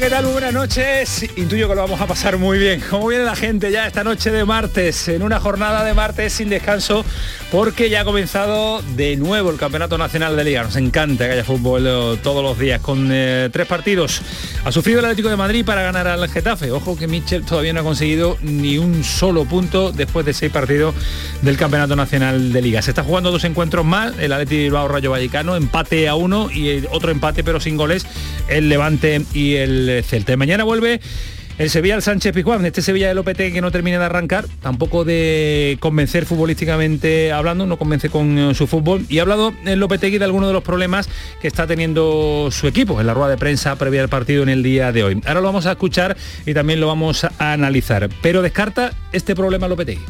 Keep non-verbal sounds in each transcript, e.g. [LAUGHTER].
¿Qué tal? Buenas noches. Intuyo que lo vamos a pasar muy bien. ¿Cómo viene la gente ya esta noche de martes? En una jornada de martes sin descanso porque ya ha comenzado de nuevo el Campeonato Nacional de Liga. Nos encanta que haya fútbol eh, todos los días con eh, tres partidos. Ha sufrido el Atlético de Madrid para ganar al Getafe. Ojo que Michel todavía no ha conseguido ni un solo punto después de seis partidos del Campeonato Nacional de Liga. Se está jugando dos encuentros más. El Atlético Bilbao Rayo Vallecano, empate a uno y otro empate pero sin goles. El Levante y el Celta. Mañana vuelve el Sevilla Sánchez Pizjuán, este Sevilla del Lopetegui que no termina de arrancar, tampoco de convencer futbolísticamente hablando, no convence con eh, su fútbol. Y ha hablado el Lopetegui de algunos de los problemas que está teniendo su equipo en la rueda de prensa previa al partido en el día de hoy. Ahora lo vamos a escuchar y también lo vamos a analizar. Pero descarta este problema Lopetegui.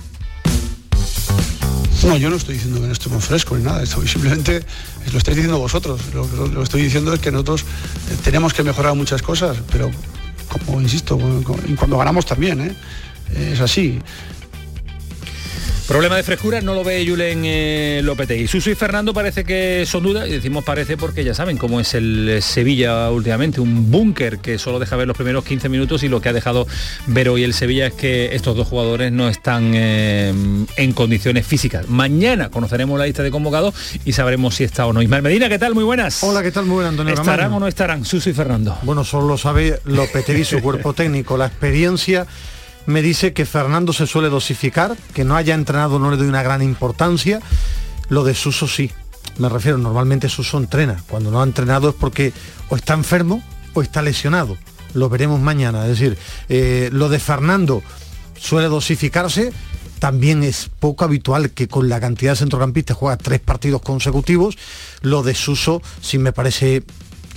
No, yo no estoy diciendo que no estemos frescos ni nada, estoy simplemente lo estáis diciendo vosotros. Lo que estoy diciendo es que nosotros eh, tenemos que mejorar muchas cosas, pero como insisto, cuando ganamos también, ¿eh? es así. Problema de frescura no lo ve Julen eh, Lopetegui. Suso y Fernando parece que son dudas, y decimos parece porque ya saben cómo es el Sevilla últimamente, un búnker que solo deja ver los primeros 15 minutos y lo que ha dejado ver hoy el Sevilla es que estos dos jugadores no están eh, en condiciones físicas. Mañana conoceremos la lista de convocados y sabremos si está o no. Ismael Medina, ¿qué tal? Muy buenas. Hola, ¿qué tal? Muy buenas, Antonio ¿Estarán o no estarán Suso y Fernando? Bueno, solo lo sabe Lopetegui, su [LAUGHS] cuerpo técnico, la experiencia me dice que Fernando se suele dosificar, que no haya entrenado no le doy una gran importancia. Lo de Suso sí. Me refiero, normalmente Suso entrena. Cuando no ha entrenado es porque o está enfermo o está lesionado. Lo veremos mañana. Es decir, eh, lo de Fernando suele dosificarse. También es poco habitual que con la cantidad de centrocampistas juega tres partidos consecutivos. Lo de Suso sí me parece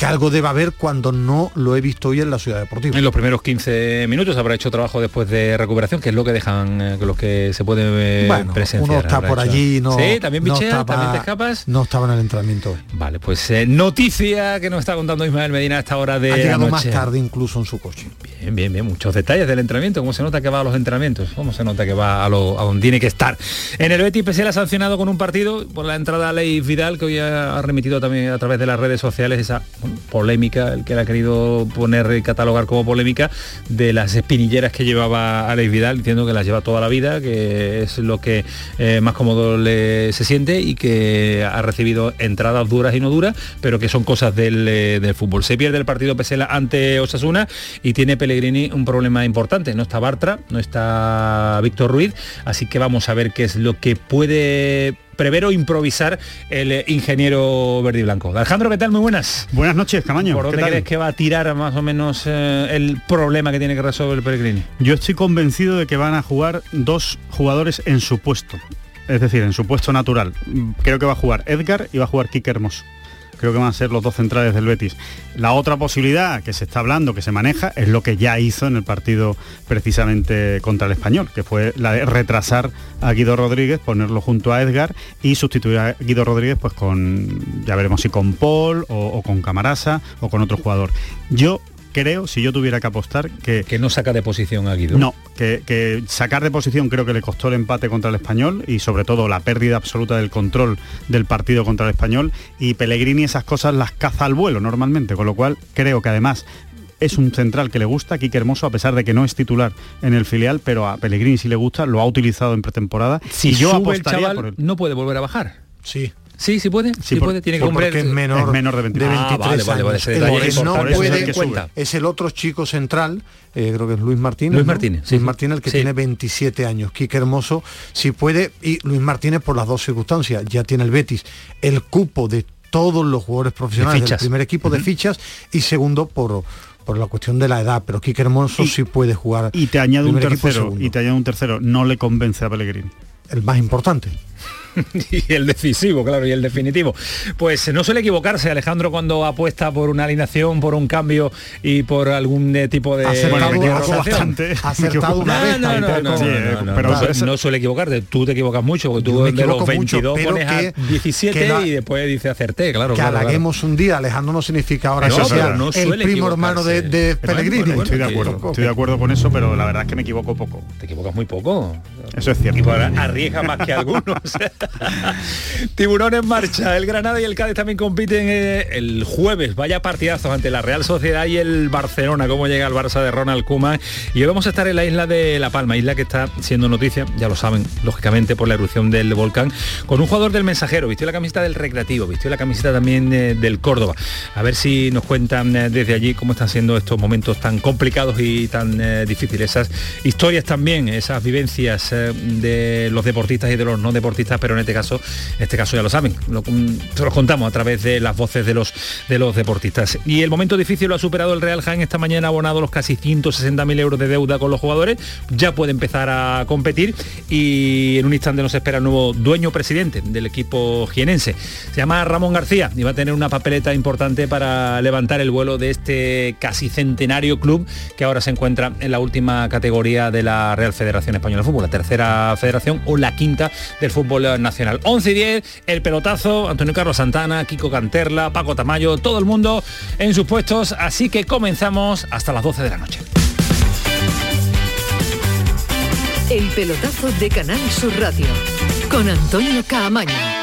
que algo debe haber cuando no lo he visto hoy en la ciudad deportiva. En los primeros 15 minutos habrá hecho trabajo después de recuperación, que es lo que dejan, eh, los que se pueden eh, bueno, presenciar. Uno está por hecho. allí, no. Sí, también no bichea, estaba- también te escapas. No estaba en el entrenamiento hoy. Vale, pues eh, noticia que nos está contando Ismael Medina a esta hora de ha llegado más tarde incluso en su coche. Bien, bien, bien, muchos detalles del entrenamiento, cómo se nota que va a los entrenamientos, cómo se nota que va a, lo, a donde tiene que estar. En el Betis PSL ha sancionado con un partido por la entrada a Ley Vidal, que hoy ha, remitido también a través de las redes sociales esa polémica, el que la ha querido poner y catalogar como polémica, de las espinilleras que llevaba a Ley Vidal, diciendo que las lleva toda la vida, que es lo que eh, más cómodo le, se siente y que ha recibido entradas duras y no duras, pero que son cosas del, eh, del fútbol. Se pierde el partido Pesela ante Osasuna y tiene Pellegrini un problema importante. No está Bartra, no está Víctor Ruiz, así que vamos a ver qué es lo que puede prever o improvisar el eh, ingeniero verde y blanco. Alejandro, ¿qué tal? Muy buenas. Buenas noches, Camaño. ¿Por ¿Qué dónde tal? crees que va a tirar más o menos eh, el problema que tiene que resolver el Pellegrini? Yo estoy convencido de que van a jugar dos jugadores en su puesto. Es decir, en su puesto natural. Creo que va a jugar Edgar y va a jugar Kike Hermoso. Creo que van a ser los dos centrales del Betis. La otra posibilidad que se está hablando, que se maneja, es lo que ya hizo en el partido precisamente contra el español, que fue la de retrasar a Guido Rodríguez, ponerlo junto a Edgar y sustituir a Guido Rodríguez pues con, ya veremos si con Paul o, o con Camarasa o con otro jugador. Yo creo, si yo tuviera que apostar, que... Que no saca de posición a Guido. No, que, que sacar de posición creo que le costó el empate contra el español y sobre todo la pérdida absoluta del control del partido contra el español y Pellegrini esas cosas las caza al vuelo normalmente, con lo cual creo que además es un central que le gusta, Quique Hermoso, a pesar de que no es titular en el filial, pero a Pellegrini sí le gusta, lo ha utilizado en pretemporada. Si y yo sube el apostaría chaval, por él. no puede volver a bajar. Sí. Sí, sí puede. Sí, por- puede. Tiene que cumplir. porque es menor, es menor de 23. Ah, 23 vale, vale, vale, años. ese El detalle es no puede- es el otro chico central, eh, creo que es Luis Martínez. Luis ¿no? Martínez, sí, Luis. Martínez, el que Sí. tiene 27 años. Quique Hermoso, si puede, y Luis Martínez por las dos circunstancias, ya tiene el Betis, el cupo de todos los jugadores profesionales del primer equipo de fichas, y segundo por por la cuestión de la edad, pero Quique Hermoso Y- sí puede jugar. Y te añado un tercero, y te añado un tercero, no le convence a Pellegrini. El más importante. [LAUGHS] y el decisivo, claro, y el definitivo. Pues no suele equivocarse Alejandro cuando apuesta por una alineación, por un cambio y por algún eh, tipo de... Acertado, de bastante. [LAUGHS] Acertado una No, vez. no, no, tampoco. no, Sí, no, eh, no, pero no, eso es- no suele equivocarte, tú te equivocas mucho, porque tú de los equivoco mucho, 22 pero pones a que- 17 que la- y después dice acerté, claro. que claro, claro. halaguemos un día, Alejandro no significa ahora No, que sea no el primo hermano de, equivocarse. de Bueno, Pellegrini. bueno, [LAUGHS] Estoy de acuerdo, estoy de acuerdo con eso, pero la verdad es que me equivoco poco. Te equivocas muy poco. Eso es cierto. Y por- arriesga más que algunos. [LAUGHS] Tiburón en marcha. El Granada y el Cádiz también compiten eh, el jueves. Vaya partidazos ante la Real Sociedad y el Barcelona. Cómo llega el Barça de Ronald Koeman. Y hoy vamos a estar en la isla de La Palma, isla que está siendo noticia, ya lo saben, lógicamente por la erupción del volcán, con un jugador del mensajero. Vistió la camiseta del Recreativo, vistió la camiseta también eh, del Córdoba. A ver si nos cuentan eh, desde allí cómo están siendo estos momentos tan complicados y tan difíciles. Esas historias también, esas vivencias de los deportistas y de los no deportistas, pero en este caso, este caso ya lo saben, lo, mm, se los contamos a través de las voces de los, de los deportistas. Y el momento difícil lo ha superado el Real Jaén esta mañana, ha abonado los casi 160.000 euros de deuda con los jugadores, ya puede empezar a competir y en un instante nos espera el nuevo dueño presidente del equipo jienense. Se llama Ramón García y va a tener una papeleta importante para levantar el vuelo de este casi centenario club que ahora se encuentra en la última categoría de la Real Federación Española de Fútbol, la tercera federación o la quinta del fútbol nacional. 11 y 10, el pelotazo, Antonio Carlos Santana, Kiko Canterla, Paco Tamayo, todo el mundo en sus puestos, así que comenzamos hasta las 12 de la noche. El pelotazo de Canal Sur Radio con Antonio Caamaño.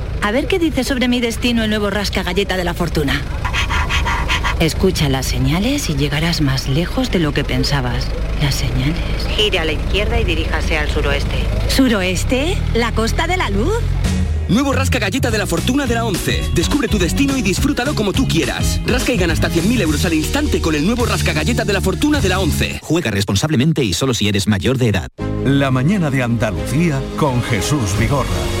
A ver qué dice sobre mi destino el nuevo rasca galleta de la fortuna. Escucha las señales y llegarás más lejos de lo que pensabas. Las señales. Gire a la izquierda y diríjase al suroeste. ¿Suroeste? ¿La costa de la luz? Nuevo Rasca Galleta de la Fortuna de la 11. Descubre tu destino y disfrútalo como tú quieras. Rasca y gana hasta 100.000 euros al instante con el nuevo Rasca Galleta de la Fortuna de la 11. Juega responsablemente y solo si eres mayor de edad. La mañana de Andalucía con Jesús Vigorra.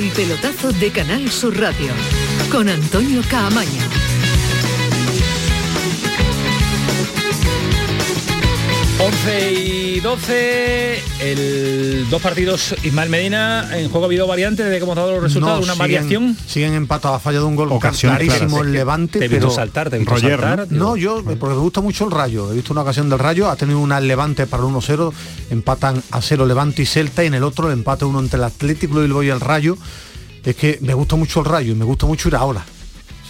El pelotazo de Canal Sur Radio con Antonio Caamaño. 12, el, dos partidos Ismael Medina, en juego ha habido variantes desde que hemos dado los resultados, No, una siguen- variación. Siguen empatados, ha fallado un gol Ocasión clarísimo el Levante. Te he visto pero saltar, te he visto Roger, saltar. No, yo, porque me gusta mucho el Rayo. He visto una ocasión del Rayo, ha tenido una al Levante para el 1-0, empatan a 0 Levante y Celta, y en el otro el empate uno entre el Atlético y Bilbao y el Rayo. Es que me gusta mucho el Rayo y me gusta mucho ir ahora.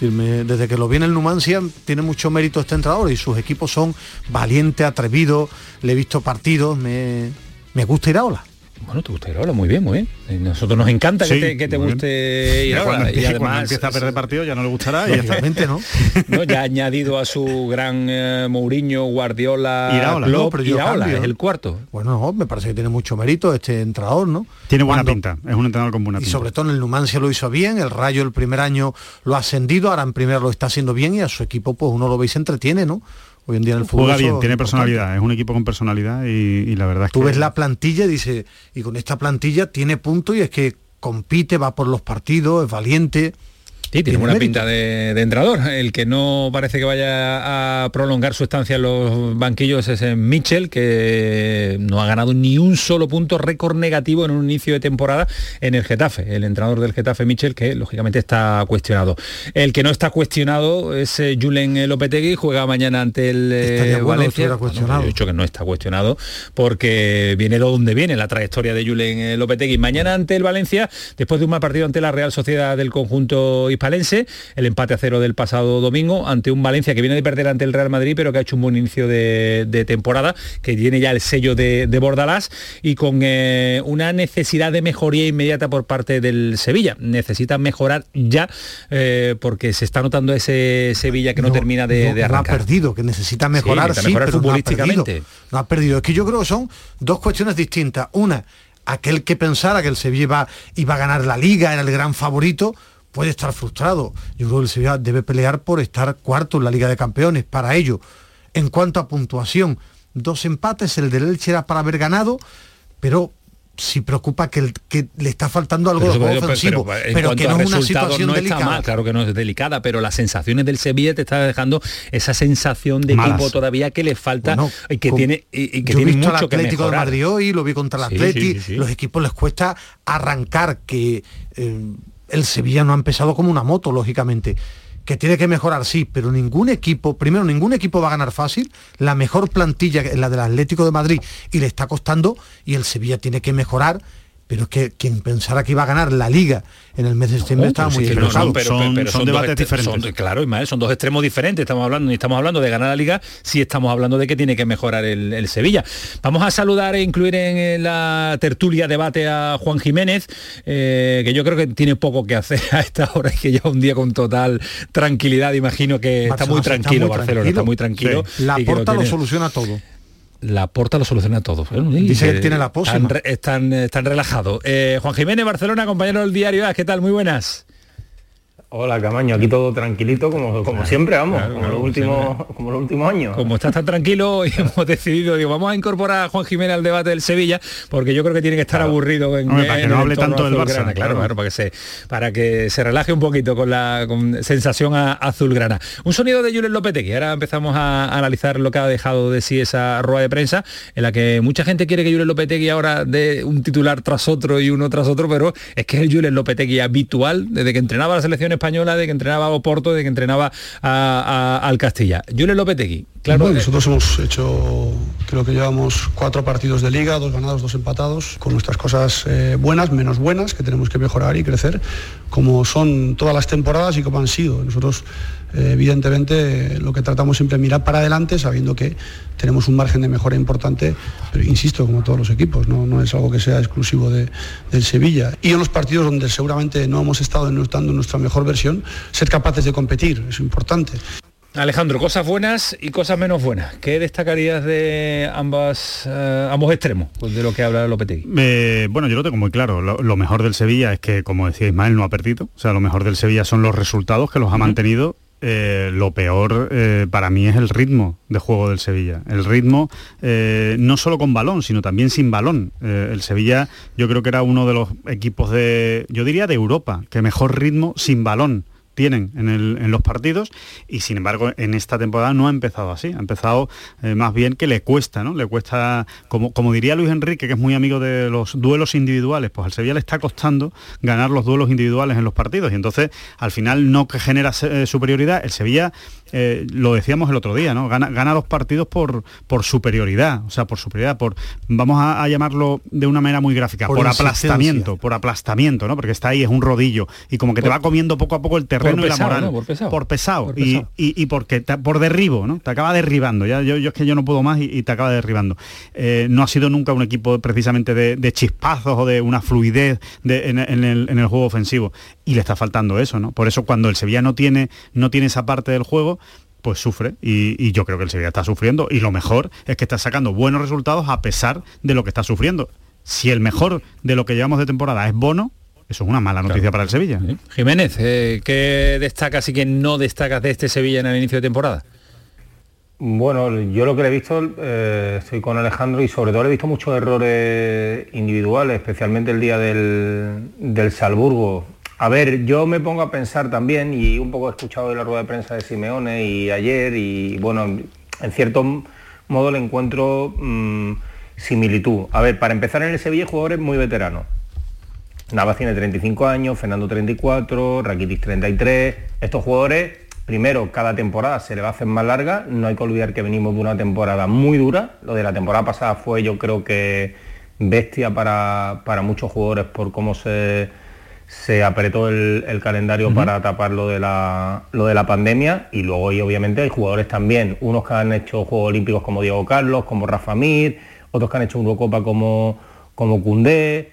Desde que lo viene el Numancia tiene mucho mérito este entrenador y sus equipos son valientes, atrevidos, le he visto partidos, me, me gusta ir ahora. Bueno, te gusta ir ahora, muy bien, muy bien. Y nosotros nos encanta que te, que guste ir Ya cuando, ahora. Y empiece- cuando además, empieza a perder partido ya no le gustará y. Lógicamente, ¿no? [LAUGHS] ¿no? ya ha añadido a su gran eh, Mourinho, Guardiola, Iraola. Klopp, No, pero yo Iraola, cambio. es el cuarto. Bueno, no, me parece que tiene mucho mérito este entrenador, ¿no? Tiene buena Cuando- pinta, es un entrenador con buena Y sobre todo en el Numancia lo hizo bien, el Rayo el primer año lo ha ascendido, ahora en primero lo está haciendo bien y a su equipo pues uno lo veis se entretiene, ¿no? Hoy en día en el fútbol Juega bien, tiene importante. personalidad, es un equipo con personalidad y, y la verdad es Tú que... ves la plantilla y dice, y con esta plantilla tiene punto y es que compite, va por los partidos, es valiente. Sí, tiene buena pinta de, de entrenador. El que no parece que vaya a prolongar su estancia en los banquillos es en Mitchell, que no ha ganado ni un solo punto, récord negativo en un inicio de temporada en el Getafe. El entrenador del Getafe, Mitchell, que lógicamente está cuestionado. El que no está cuestionado es eh, Julen Lopetegui, juega mañana ante el eh, bueno Valencia. Bueno, cuestionado. yo he dicho que no está cuestionado porque viene de donde viene la trayectoria de Julen eh, Lopetegui. Mañana ante el Valencia, después de un mal partido ante la Real Sociedad del conjunto hispalense, el empate a cero del pasado domingo, ante un Valencia que viene de perder ante el Real Madrid, pero que ha hecho un buen inicio de, de temporada, que tiene ya el sello de, de Bordalás y con eh, una necesidad de mejoría inmediata por parte del Sevilla. Necesita mejorar ya eh, porque se está notando ese Sevilla que no, termina de, no, de no ha arrancar. perdido, que necesita mejorar, necesita sí, pero ha futbolísticamente. No ha perdido. Es que yo creo que son dos cuestiones distintas. Una, aquel que pensara que el Sevilla iba, iba a ganar la liga, era el gran favorito, puede estar frustrado. Yo creo que el Sevilla debe pelear por estar cuarto en la Liga de Campeones. Para ello, en cuanto a puntuación, dos empates, el del Elche era para haber ganado, pero sí preocupa que, el- que le está faltando algo Pero ofensivo, pero pero, que no es una situación no delicada. mal, claro que no es delicada, pero las sensaciones del Sevilla te está dejando esa sensación de Malas. equipo todavía que le falta Bueno, y que con- tiene y, que Yo he tiene visto mucho al que Atlético de. Madrid hoy, lo vi contra el Sí, Atleti, sí, sí, sí. los equipos les cuesta arrancar, que eh, el Sevilla no ha empezado como una moto, lógicamente. Que tiene que mejorar, sí, pero ningún equipo, primero, ningún equipo va a ganar fácil. La mejor plantilla es la del Atlético de Madrid y le está costando, y el Sevilla tiene que mejorar. Pero es que quien pensara que iba a ganar la liga en el mes de septiembre Oh, estaba pues muy sí, pero equivocado. son- pero- Son- pero son dos debates diferentes. son- claro, Ismael, son dos extremos diferentes. Estamos hablando, ni estamos hablando de ganar la liga, si estamos hablando de que tiene que mejorar el, el Sevilla. Vamos a saludar e incluir en la tertulia debate a Juan Jiménez, eh, que yo creo que tiene poco que hacer [LAUGHS] a esta hora y que lleva un día con total tranquilidad. Imagino que está muy está tranquilo, muy Barcelona está muy tranquilo. Sí. La porta lo, tiene- soluciona todo. La porta lo soluciona todo. Dice que tiene la pócima. Están, están, están relajados. Eh, Juan Jiménez, Barcelona, compañero del diario AS, ¿qué tal? Muy buenas. Hola Camaño, aquí todo tranquilito como, como siempre, vamos, claro, como, claro, los últimos, como los últimos años. Como estás tan tranquilo [LAUGHS] y hemos decidido, digo, vamos a incorporar a Juan Jiménez al debate del Sevilla, porque yo creo que tiene que estar aburrido en, Hombre, para que en no el hable tanto del azulgrana, Barça, claro, claro. claro, para que se para que se relaje un poquito con la con sensación a- azulgrana. Un sonido de Julen Lopetegui. Ahora empezamos a analizar lo que ha dejado de sí esa rueda de prensa, en la que mucha gente quiere que Julen Lopetegui ahora dé un titular tras otro y uno tras otro, pero es que es el Julen Lopetegui habitual desde que entrenaba a la selección española, desde que entrenaba a Oporto, desde que entrenaba a- a- al Castilla. Julen Lopetegui, claro, Bueno, eh, nosotros hemos hecho, creo que llevamos cuatro partidos de liga, dos ganados, dos empatados, con nuestras cosas eh, buenas, menos buenas, que tenemos que mejorar y crecer, como son todas las temporadas y como han sido. Nosotros, eh, evidentemente, lo que tratamos siempre es mirar para adelante, sabiendo que tenemos un margen de mejora importante, pero insisto, como todos los equipos, no, no es algo que sea exclusivo de- del Sevilla. Y en los partidos donde seguramente no hemos estado en- dando nuestra mejor versión, ser capaces de competir, es importante. Alejandro, cosas buenas y cosas menos buenas. ¿Qué destacarías de ambas, eh, ambos extremos pues, de lo que habla Lopetegui? Eh, bueno, yo lo tengo muy claro. Lo, lo mejor del Sevilla es que, como decía Ismael, no ha perdido. O sea, lo mejor del Sevilla son los resultados que los ha mantenido. Eh, lo peor eh, para mí es el ritmo de juego del Sevilla. El ritmo eh, no solo con balón, sino también sin balón. El Sevilla yo creo que era uno de los equipos de, yo diría de Europa, que mejor ritmo sin balón tienen en, el- en los partidos y sin embargo en esta temporada no ha empezado así, ha empezado eh, más bien que le cuesta, ¿no? Le cuesta, como, como diría Luis Enrique, que es muy amigo de los duelos individuales, pues al Sevilla le está costando ganar los duelos individuales en los partidos y entonces al final no que genera eh, superioridad, el Sevilla, eh, lo decíamos el otro día, ¿no? Gana, gana los partidos por, por superioridad, o sea, por superioridad, por, vamos a, a llamarlo de una manera muy gráfica, Por aplastamiento, por aplastamiento, ¿no? Porque está ahí, es un rodillo y como que te va comiendo poco a poco el terreno y la moral. ¿no? Por pesado. pesado. Por Y, pesado. y- y porque te- por derribo, ¿no? Te acaba derribando. Ya, yo, yo es que yo no puedo más y, y te acaba derribando. Eh, no ha sido nunca un equipo precisamente de, de chispazos o de una fluidez de- en, en el, en el juego ofensivo. Y le está faltando eso, ¿no? Por eso cuando el Sevilla no tiene, no tiene esa parte del juego, pues sufre y, y yo creo que el Sevilla está sufriendo y lo mejor es que está sacando buenos resultados a pesar de lo que está sufriendo. Si el mejor de lo que llevamos de temporada es Bono, eso es una mala noticia para el Sevilla. Jiménez, eh, ¿qué destacas y qué no destacas de este Sevilla en el inicio de temporada? Bueno, yo lo que le he visto, eh, estoy con Alejandro y sobre todo le he visto muchos errores individuales, especialmente el día del, del Salburgo. A ver, yo me pongo a pensar también, y un poco he escuchado de la rueda de prensa de Simeone y ayer, y bueno, en cierto modo le encuentro mm, similitud. A ver, para empezar en el Sevilla jugadores muy veteranos. Navas tiene 35 años, Fernando 34, Rakitic 33. Estos jugadores, primero, cada temporada se le va a hacer más larga. No hay que olvidar que venimos de una temporada muy dura. Lo de la temporada pasada fue yo creo que bestia para, para muchos jugadores por cómo se, se apretó el, el calendario para tapar lo de, la, lo de la pandemia y luego y obviamente hay jugadores también, unos que han hecho Juegos Olímpicos como Diego Carlos, como Rafa Mir, otros que han hecho Eurocopa como, como Cundé.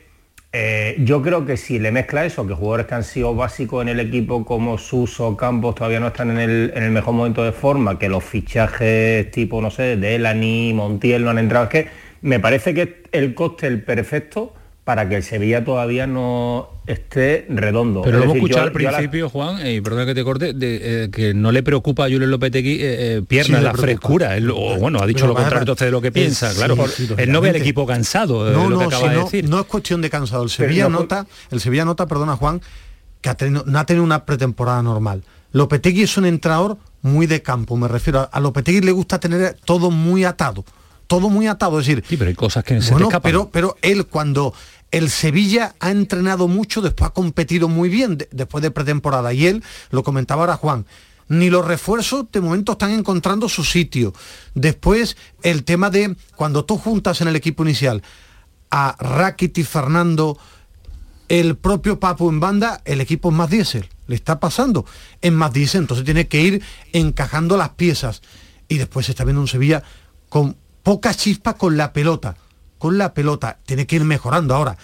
Eh, yo creo que si le mezcla eso, que jugadores que han sido básicos en el equipo como Suso, Campos todavía no están en el, en el mejor momento de forma, que los fichajes tipo, no sé, de Elani, Montiel no han entrado, es que me parece que es el cóctel perfecto para que el Sevilla todavía no esté redondo. Pero Es lo hemos escuchado yo- al la- principio, Juan, y perdona que te corte, de, eh, que no le preocupa a Julio Lopetegui eh, eh, Sí, le la frescura. Él, o, bueno, ha dicho Pero lo contrario entonces de lo que piensa, sí, claro. sí, Él no ve al equipo cansado, eh, No, lo que no, acaba si de no, decir. no es cuestión de cansado. El Pero Sevilla no- nota, el Sevilla nota, perdona Juan, que ha tenido- no ha tenido una pretemporada normal. Lopetegui es un entrenador muy de campo, me refiero. A, a Lopetegui le gusta tener todo muy atado. Todo muy atado, es decir. Sí, pero hay cosas que se te bueno, escapan. pero, pero él cuando el Sevilla ha entrenado mucho, después ha competido muy bien de- después de pretemporada. Y él, lo comentaba ahora Juan, ni los refuerzos de momento están encontrando su sitio. Después, el tema de cuando tú juntas en el equipo inicial a Rakitic, Fernando, el propio Papu en banda, el equipo es más diésel. Le está pasando en más diésel, entonces tiene que ir encajando las piezas. Y después se está viendo un Sevilla con poca chispa con la pelota. Con la pelota. Tiene que ir mejorando. Ahora,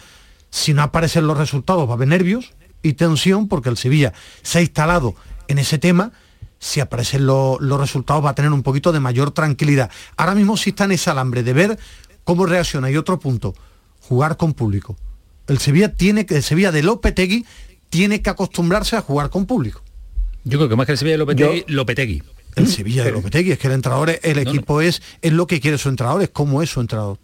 si no aparecen los resultados, va a haber nervios y tensión porque el Sevilla se ha instalado en ese tema. Si aparecen lo- los resultados va a tener un poquito de mayor tranquilidad. Ahora mismo sí está en ese alambre de ver cómo reacciona. Y otro punto, jugar con público. El Sevilla tiene que, el Sevilla de Lopetegui tiene que acostumbrarse a jugar con público. Yo creo que más que el Sevilla de Lopetegui, Lopetegui. El Sevilla de Lopetegui, es que el entrenador, el equipo es, es lo que quiere su entrenador, es como es su entrenador.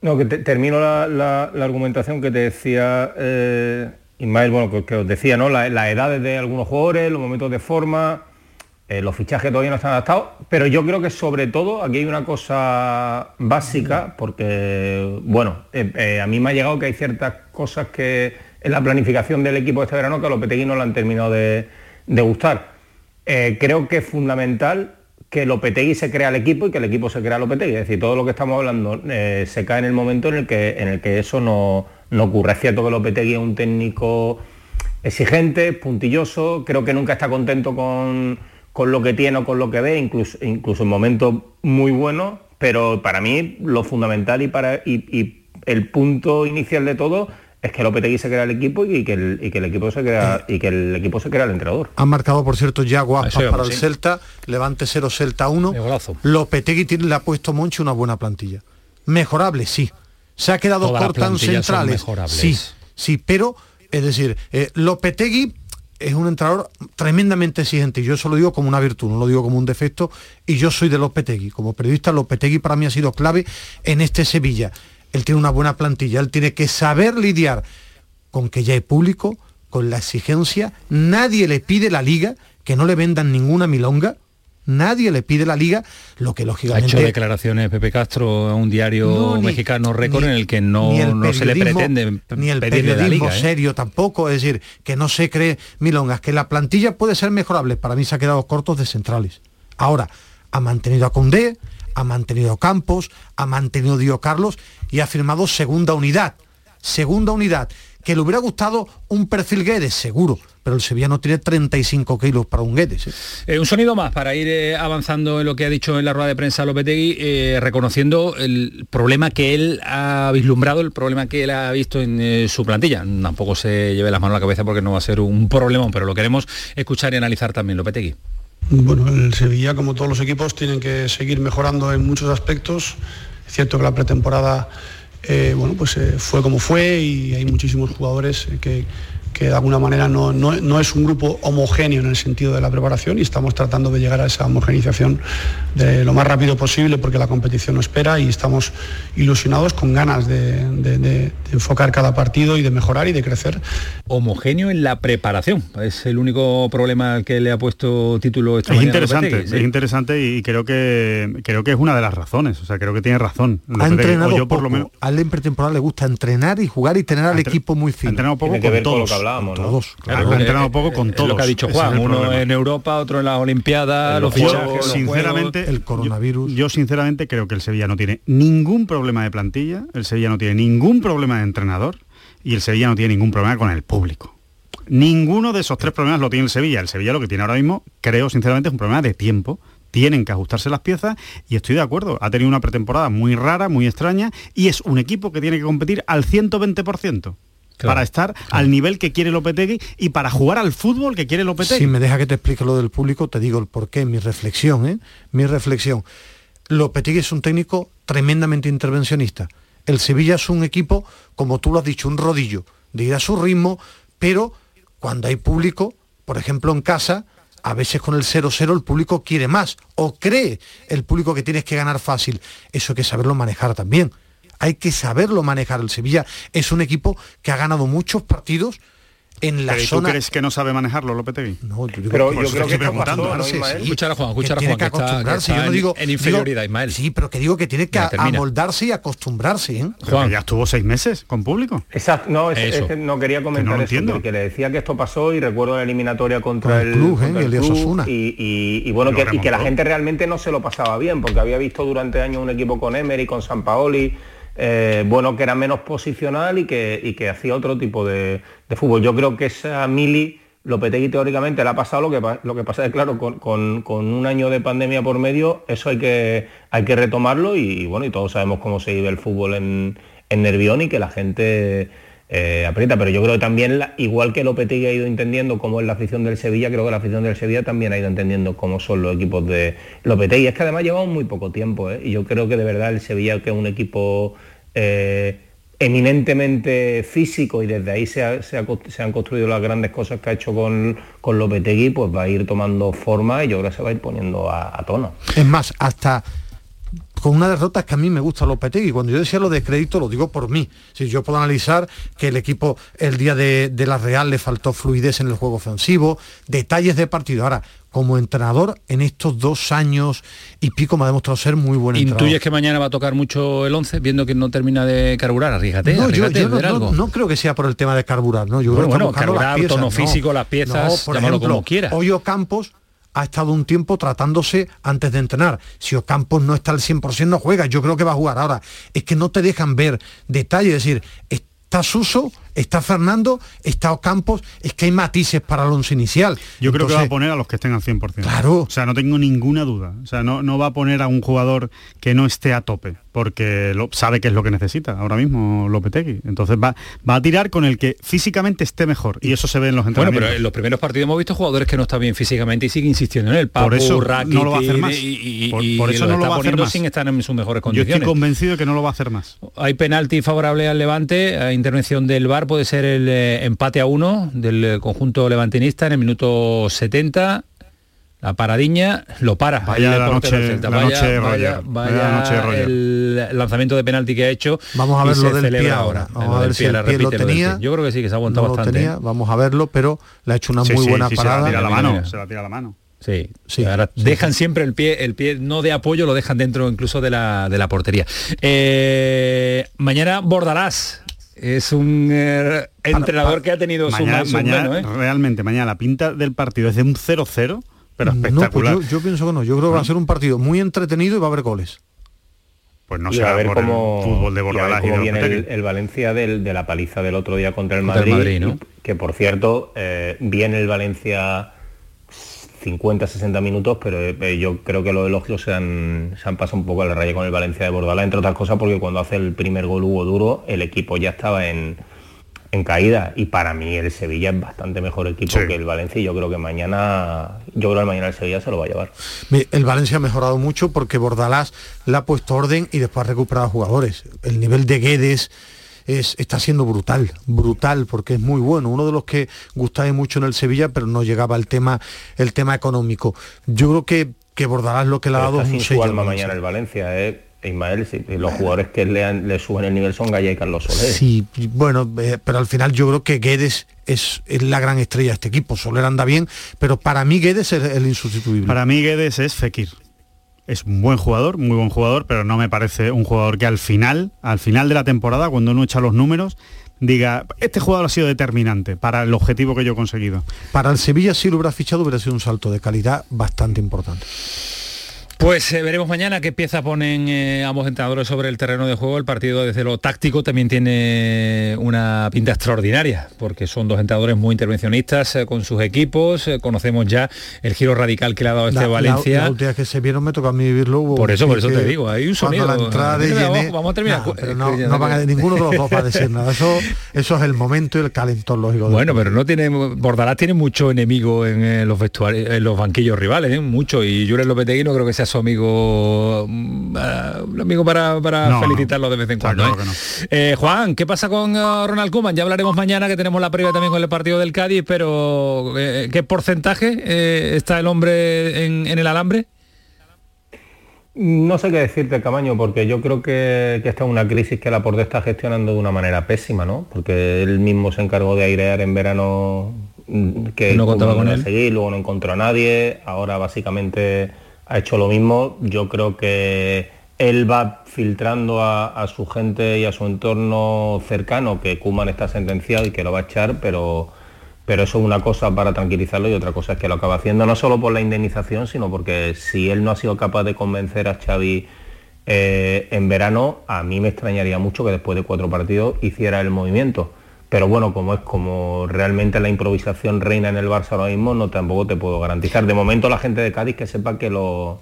No, que te- termino la, argumentación que te decía eh, Ismael, bueno, que, os decía, ¿no? La- las edades de algunos jugadores, los momentos de forma, eh, los fichajes todavía no están adaptados, pero yo creo que sobre todo aquí hay una cosa básica, porque, bueno, eh, eh, a mí me ha llegado que hay ciertas cosas que en la planificación del equipo este verano que a los Lopetegui no le han terminado de, de gustar. Creo que es fundamental que Lopetegui se crea el equipo y que el equipo se crea Lopetegui. Es decir, todo lo que estamos hablando eh, se cae en el momento en el que, en el que eso no, no ocurre. Es cierto que Lopetegui es un técnico exigente, puntilloso, creo que nunca está contento con, con lo que tiene o con lo que ve, incluso, incluso en momentos muy buenos, pero para mí lo fundamental y, para, y el punto inicial de todo es que Lopetegui se crea el equipo y que el, y que el equipo se crea y que el equipo se crea el entrenador. Han marcado, por cierto, ya guapas para el sí. Celta, Levante 0, Celta 1. Lopetegui tiene, le ha puesto Monchi una buena plantilla. Mejorable, sí. Se ha quedado corta en centrales. Sí, sí, pero, es decir, eh, Lopetegui es un entrenador tremendamente exigente y yo eso lo digo como una virtud, no lo digo como un defecto y yo soy de Lopetegui. Como periodista, Lopetegui para mí ha sido clave en este Sevilla. Él tiene una buena plantilla, él tiene que saber lidiar con que ya hay público, con la exigencia, nadie le pide la liga, que no le vendan ninguna milonga, nadie le pide la liga, lo que Ha lógicamente... hecho declaraciones Pepe Castro a un diario No, ni- mexicano récord ni- en el que no, ni el no se le periodismo- pretende ni el pedirle la periodismo. ¿eh? serio tampoco, es decir, que no se cree milongas, que la plantilla puede ser mejorable, para mí se ha quedado cortos de centrales. Ahora, ha mantenido a Condé, ha mantenido Campos, ha mantenido Dio Carlos y ha firmado segunda unidad. Segunda unidad. Que le hubiera gustado un perfil Guedes, seguro, pero el Sevilla no tiene 35 kilos para un Guedes. ¿eh? Eh, un sonido más para ir eh, avanzando en lo que ha dicho en la rueda de prensa Lopetegui, reconociendo el problema que él ha vislumbrado, el problema que él ha visto en su plantilla. Tampoco se lleve las manos a la cabeza porque no va a ser un problema, pero lo queremos escuchar y analizar también Lopetegui. Bueno, el Sevilla, como todos los equipos, tienen que seguir mejorando en muchos aspectos. Es cierto que la pretemporada eh, bueno, pues, eh, fue como fue y hay muchísimos jugadores eh, que, que de alguna manera no, no- no es un grupo homogéneo en el sentido de la preparación y estamos tratando de llegar a esa homogenización de lo más rápido posible porque la competición lo espera y estamos ilusionados con ganas de, de- de- de enfocar cada partido y de mejorar y de crecer. Homogéneo en la preparación. Es el único problema al que le ha puesto título esta Es interesante, Lopetegui, sí. es interesante y creo que creo que es una de las razones. O sea, creo que tiene razón. Ha Lopetegui. entrenado yo por poco. lo menos A él en pretemporada le gusta entrenar y jugar y tener al equipo muy fino. ha entrenado poco Tiene que con ver con lo todos. que hablábamos, Con ¿no? todos, claro. ha entrenado poco con todos. lo que ha dicho Juan, uno problema. en Europa, otro en las Olimpiadas, los Yo, fichajes, los sinceramente, juegos. el coronavirus. Yo, yo sinceramente creo que el Sevilla no tiene ningún problema de plantilla, el Sevilla no tiene ningún problema de entrenador y el Sevilla no tiene ningún problema con el público. Ninguno de esos tres problemas lo tiene el Sevilla. El Sevilla lo que tiene ahora mismo, creo sinceramente, es un problema de tiempo. Tienen que ajustarse las piezas y estoy de acuerdo. Ha tenido una pretemporada muy rara, muy extraña y es un equipo que tiene que competir al 120%. Claro, para estar al nivel que quiere Lopetegui y para jugar al fútbol que quiere Lopetegui. Si me deja que te explique lo del público, te digo el porqué, mi reflexión, ¿eh? Mi reflexión. Lopetegui es un técnico tremendamente intervencionista. El Sevilla es un equipo, como tú lo has dicho, un rodillo, de ir a su ritmo, pero cuando hay público, por ejemplo en casa, a veces con el 0-0 el público quiere más, o cree el público que tienes que ganar fácil. Eso hay que saberlo manejar también. Hay que saberlo manejar. El Sevilla es un equipo que ha ganado muchos partidos en la Pero ¿y tú zona... crees que no sabe manejarlo Lopetegui? No, yo digo- Pero yo creo que estoy esto pasó, preguntando, ¿no, Escuchar a Juan, escuchar a tiene Juan, que que está- acostumbrarse. que yo no está digo en inferioridad, digo- Ismael. Sí, pero que digo que tiene que amoldarse y acostumbrarse. ¿eh? Que ya estuvo seis meses con público. Exacto, no, es, Eso. es que no quería comentar Que no lo eso, entiendo. porque le decía que esto pasó y recuerdo la eliminatoria contra Con el el, club, ¿eh? contra y el de club, Osasuna. y, y- y bueno, y que la gente realmente no se lo pasaba bien, porque había visto durante años un equipo con Emery, con San Paoli, eh, bueno, que era menos posicional y que, y que hacía otro tipo de, fútbol. Yo creo que esa Mili, Lopetegui teóricamente le ha pasado lo que, lo que pasa es claro, con, con- con un año de pandemia por medio, eso hay que, hay que retomarlo y, bueno, y todos sabemos cómo se vive el fútbol en, en Nervión y que la gente eh, aprieta, pero yo creo que también, igual que Lopetegui ha ido entendiendo cómo es la afición del Sevilla, creo que la afición del Sevilla también ha ido entendiendo cómo son los equipos de Lopetegui. Es que además llevamos muy poco tiempo, ¿eh? y yo creo que de verdad el Sevilla, que es un equipo eh, eminentemente físico y desde ahí se, ha- se han construido las grandes cosas que ha hecho con, Lopetegui, pues va a ir tomando forma y yo creo que se va a ir poniendo a tono. Es más, hasta con una derrota que a mí me gusta Lopetegui. Cuando yo decía lo de crédito, lo digo por mí. Si yo puedo analizar que el equipo el día de, de la Real le faltó fluidez en el juego ofensivo, detalles de partido. Ahora, como entrenador, en estos dos años y pico me ha demostrado ser muy buen entrenador. ¿Intuyes que mañana va a tocar mucho el 11, viendo que no termina de carburar? Arrígate, No, yo, arrígate, yo no, creo que sea por el tema de carburar, ¿no? Yo Bueno, creo que bueno, las carburar, piezas, tono no. físico, las piezas, por ejemplo, como quiera. Hoyo Campos ha estado un tiempo tratándose antes de entrenar. Si Ocampos no está al 100% no juega, yo creo que va a jugar. Ahora, es que no te dejan ver detalles, es decir, está Suso, está Fernando, está Ocampos, es que hay matices para el once inicial. Yo creo que va a poner a los que estén al 100%. Claro. O sea, no tengo ninguna duda. O sea, no, no va a poner a un jugador que no esté a tope, porque lo, sabe que es lo que necesita ahora mismo Lopetegui. Entonces va, va a tirar con el que físicamente esté mejor. Y eso se ve en los Bueno, entrenamientos. pero en los primeros partidos hemos visto jugadores que no están bien físicamente y sigue insistiendo en el Papu, Por eso Rakitic, no lo va a hacer más. y, y- Por- y por eso no lo está va a hacer poniendo más. sin estar en sus mejores Yo condiciones. estoy convencido de que no lo va a hacer más. Hay penalti favorable al Levante, a intervención del VAR puede ser el eh, empate a uno del eh, conjunto levantinista en el minuto 70. La paradiña lo para. Vaya el la noche- la Vaya- noche de vaya- Roger. vaya Vaya la noche de Roger. el lanzamiento de penalti que ha hecho. Vamos a y ver se lo del pie celebra ahora. Vamos a del ver si el pie lo repite lo del tenía. Yo creo que sí, que se ha aguantado no lo bastante. tenía, vamos a verlo, pero le ha hecho una Sí, muy sí, buena sí, se la parada. tira la mano. Se la tira la mano. Sí, Sí, ahora sí, dejan siempre el pie, el pie no de apoyo, lo dejan dentro incluso de la, de la portería. Eh, mañana Bordalás es un eh, entrenador que ha tenido su Mañana, su mañana, menos, ¿eh? realmente, mañana la pinta del partido es de un 0-0, pero No, pues espectacular. yo, yo pienso que no. Yo creo que va a ser un partido muy entretenido y va a haber goles. Pues no y a será ver por cómo, el fútbol de y a ver Bordalás y, de viene el, Lopetegui. el Valencia del- de la paliza del otro día contra el Contra el Madrid, que por cierto eh, viene el Valencia 50-60 minutos, pero eh, yo creo que los elogios se han, se han pasado un poco a la raya con el Valencia de Bordalás, entre otras cosas porque cuando hace el primer gol Hugo Duro, el equipo ya estaba en, en caída y para mí el Sevilla es bastante mejor equipo Sí. que el Valencia y yo creo que mañana, yo creo que mañana el Sevilla se lo va a llevar. El Valencia ha mejorado mucho porque Bordalás le ha puesto orden y después ha recuperado jugadores. El nivel de Guedes es, está siendo brutal, brutal, porque es muy bueno. Uno de los que gustaba mucho en el Sevilla, pero no llegaba el tema, el tema económico. Yo creo que, que Bordalás lo que le ha dado es un sello alma al mañana el Valencia, ¿eh? Ismael, sí, los jugadores que le, han- le suben el nivel son Gaya y Carlos Soler. Sí, bueno, eh, pero al final yo creo que Guedes es, es la gran estrella de este equipo. Soler anda bien, pero para mí Guedes es el insustituible. Para mí Guedes es Fekir. Es un buen jugador, muy buen jugador, pero no me parece un jugador que al final, al final de la temporada, cuando uno echa los números, diga, este jugador ha sido determinante para el objetivo que yo he conseguido. Para el Sevilla si lo hubiera fichado hubiera sido un salto de calidad bastante importante. Pues eh, veremos mañana qué pieza ponen eh, ambos entrenadores sobre el terreno de juego. El partido desde lo táctico también tiene una pinta extraordinaria, porque son dos entrenadores muy intervencionistas eh, con sus equipos. Eh, conocemos ya el giro radical que le ha dado este La- Valencia. La, última que se vieron me tocó a mí vivirlo. Por eso, por eso te digo, hay un sonido. la entrada de vamos- vamos a terminar Nah, cu- pero no, no van a, ninguno de los dos va a decir nada. Eso, [LAUGHS] eso es el momento y el calentón lógico. Bueno, pero no tiene Bordalás tiene mucho enemigo en los vestuarios, en los banquillos rivales, mucho. Y Julen Lopetegui no creo que sea su amigo, ah, un amigo para, para No, felicitarlo de vez en Está cuando. claro ¿eh? no. Eh, Juan, ¿qué pasa con eh, Ronald Koeman? Ya hablaremos mañana que tenemos la previa también con el partido del Cádiz, pero eh, ¿qué porcentaje eh, está el hombre en, en el alambre? No sé qué decirte, Camaño, porque yo creo que, que esta es una crisis que la Porte está gestionando de una manera pésima, ¿no? Porque él mismo se encargó de airear en verano mm, que No contaba con él. seguir, luego no encontró a nadie, ahora básicamente ha hecho lo mismo. Yo creo que él va filtrando a, su gente y a su entorno cercano que Kuman está sentenciado y que lo va a echar, pero pero eso es una cosa para tranquilizarlo y otra cosa es que lo acaba haciendo no solo por la indemnización, sino porque si él no ha sido capaz de convencer a Xavi eh, en verano, a mí me extrañaría mucho que después de cuatro partidos hiciera el movimiento. Pero bueno, como es como realmente la improvisación reina en el Barça ahora mismo, no tampoco te puedo garantizar. De momento la gente de Cádiz que sepa que lo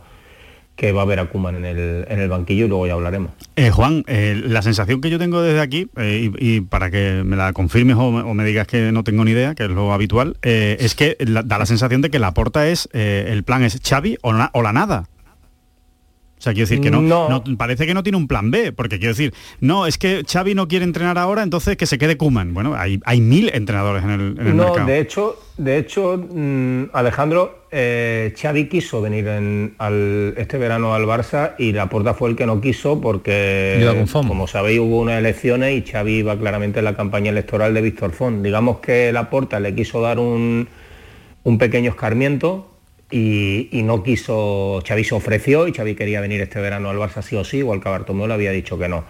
que va a ver a Kuman en el, en el banquillo y luego ya hablaremos. Eh, Juan, eh, la sensación que yo tengo desde aquí, eh, y, para que me la confirmes o me, digas que no tengo ni idea, que es lo habitual, es que da la sensación de que la porta es, el plan es Xavi o la nada. O sea, quiero decir que no, No. no- parece que no tiene un plan B, porque quiero decir, no, es que Xavi no quiere entrenar ahora, entonces que se quede Kuman. Bueno, hay, hay mil entrenadores en el, en el no, mercado. de hecho, de hecho, mm, Alejandro, eh, Xavi quiso venir en- al- este verano al Barça y Laporta fue el que no quiso porque, como sabéis, hubo unas elecciones y Xavi iba claramente en la campaña electoral de Víctor Font. Digamos que Laporta le quiso dar un, un pequeño escarmiento y, no quiso, Xavi se ofreció y Xavi quería venir este verano al Barça sí o sí, igual que a Bartomeu había dicho que no.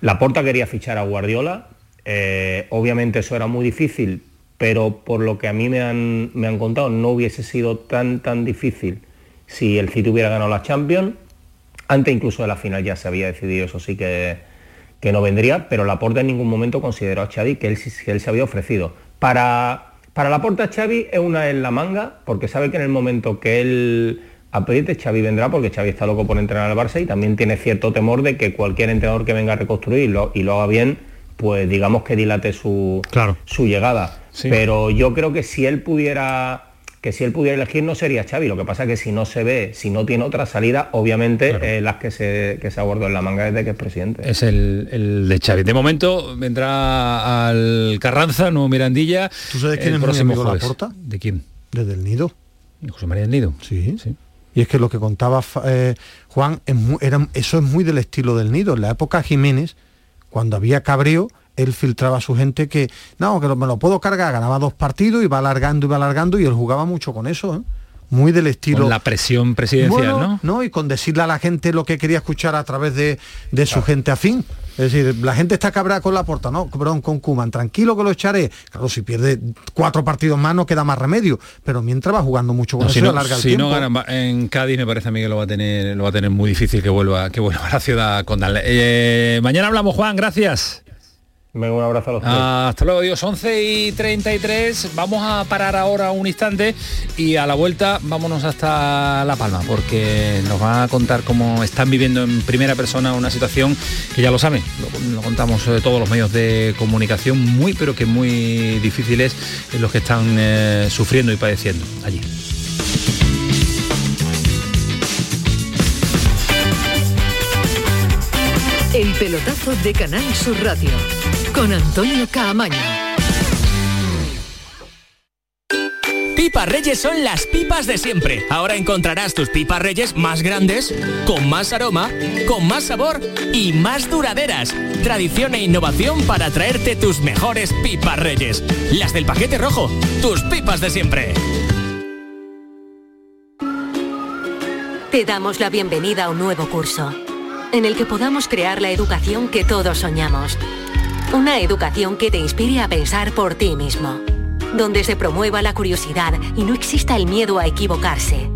Laporta quería fichar a Guardiola, eh, obviamente eso era muy difícil, pero por lo que a mí me han, me han contado no hubiese sido tan tan difícil si el City hubiera ganado la Champions. Antes incluso de la final ya se había decidido, eso sí que, que no vendría, pero Laporta en ningún momento consideró a Xavi que él, que él se había ofrecido. Para, para Laporta Xavi es una en la manga, porque sabe que en el momento que él apriete, Xavi vendrá, porque Xavi está loco por entrenar al Barça y también tiene cierto temor de que cualquier entrenador que venga a reconstruir y lo, y lo haga bien, pues digamos que dilate su, su llegada. Sí. Pero yo creo que si él pudiera que si él pudiera elegir no sería Xavi. Lo que pasa es que si no se ve, si no tiene otra salida, obviamente eh, las que se, que se abordó en la manga desde que es presidente. Es el, el de Xavi. De momento vendrá al Carranza, no Mirandilla. ¿Tú sabes quién el es próximo amigo de jueves. Laporta? ¿De quién? Desde el nido. José María del Nido. Sí. Y es que lo que contaba eh, Juan, es muy- era, eso es muy del estilo del nido. En la época Jiménez, cuando había cabreo, él filtraba a su gente que, no, que me lo puedo cargar, ganaba dos partidos, iba alargando, iba alargando, y él jugaba mucho con eso, ¿eh? Muy del estilo. Con la presión presidencial, Bueno, ¿no? Y con decirle a la gente lo que quería escuchar a través de, de su gente afín. Es decir, la gente está cabreada con la porta, no, perdón, con Kuman, tranquilo que lo echaré. Claro, si pierde cuatro partidos más no queda más remedio, pero mientras va jugando mucho con No, eso si no, alarga el si tiempo. no gana en Cádiz me parece a mí que lo va a tener lo va a tener muy difícil que vuelva que vuelva a la ciudad condal. Eh, mañana hablamos Juan, gracias. Venga, un abrazo a los tres. Hasta luego, Dios. 11 y 33. Vamos a parar ahora un instante y a la vuelta vámonos hasta La Palma porque nos va a contar cómo están viviendo en primera persona una situación que ya lo saben, lo, lo contamos eh, todos los medios de comunicación, muy pero que muy difíciles en los que están eh, sufriendo y padeciendo allí. El pelotazo de Canal Sur Radio con Antonio Caamaño. Pipas Reyes son las pipas de siempre. Ahora encontrarás tus pipas Reyes más grandes, con más aroma, con más sabor y más duraderas. Tradición e innovación para traerte tus mejores pipas Reyes. Las del paquete rojo, tus pipas de siempre. Te damos la bienvenida a un nuevo curso, en el que podamos crear la educación que todos soñamos. Una educación que te inspire a pensar por ti mismo, donde se promueva la curiosidad y no exista el miedo a equivocarse.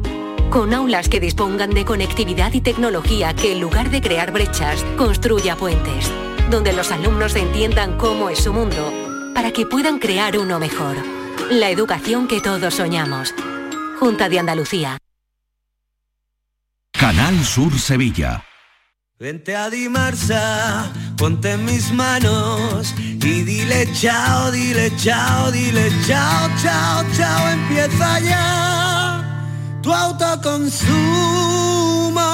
Con aulas que dispongan de conectividad y tecnología que en lugar de crear brechas, construya puentes, donde los alumnos entiendan cómo es su mundo, para que puedan crear uno mejor. La educación que todos soñamos. Junta de Andalucía. Canal Sur Sevilla. Vente a Dimarsa, ponte en mis manos y dile chao, dile chao, dile chao, chao, chao, empieza ya tu autoconsumo,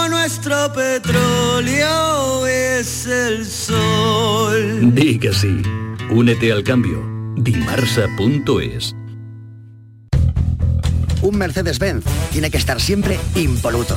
nuestro petróleo es el sol. Di que sí. Únete al cambio. Dimarsa.es Un Mercedes-Benz tiene que estar siempre impoluto.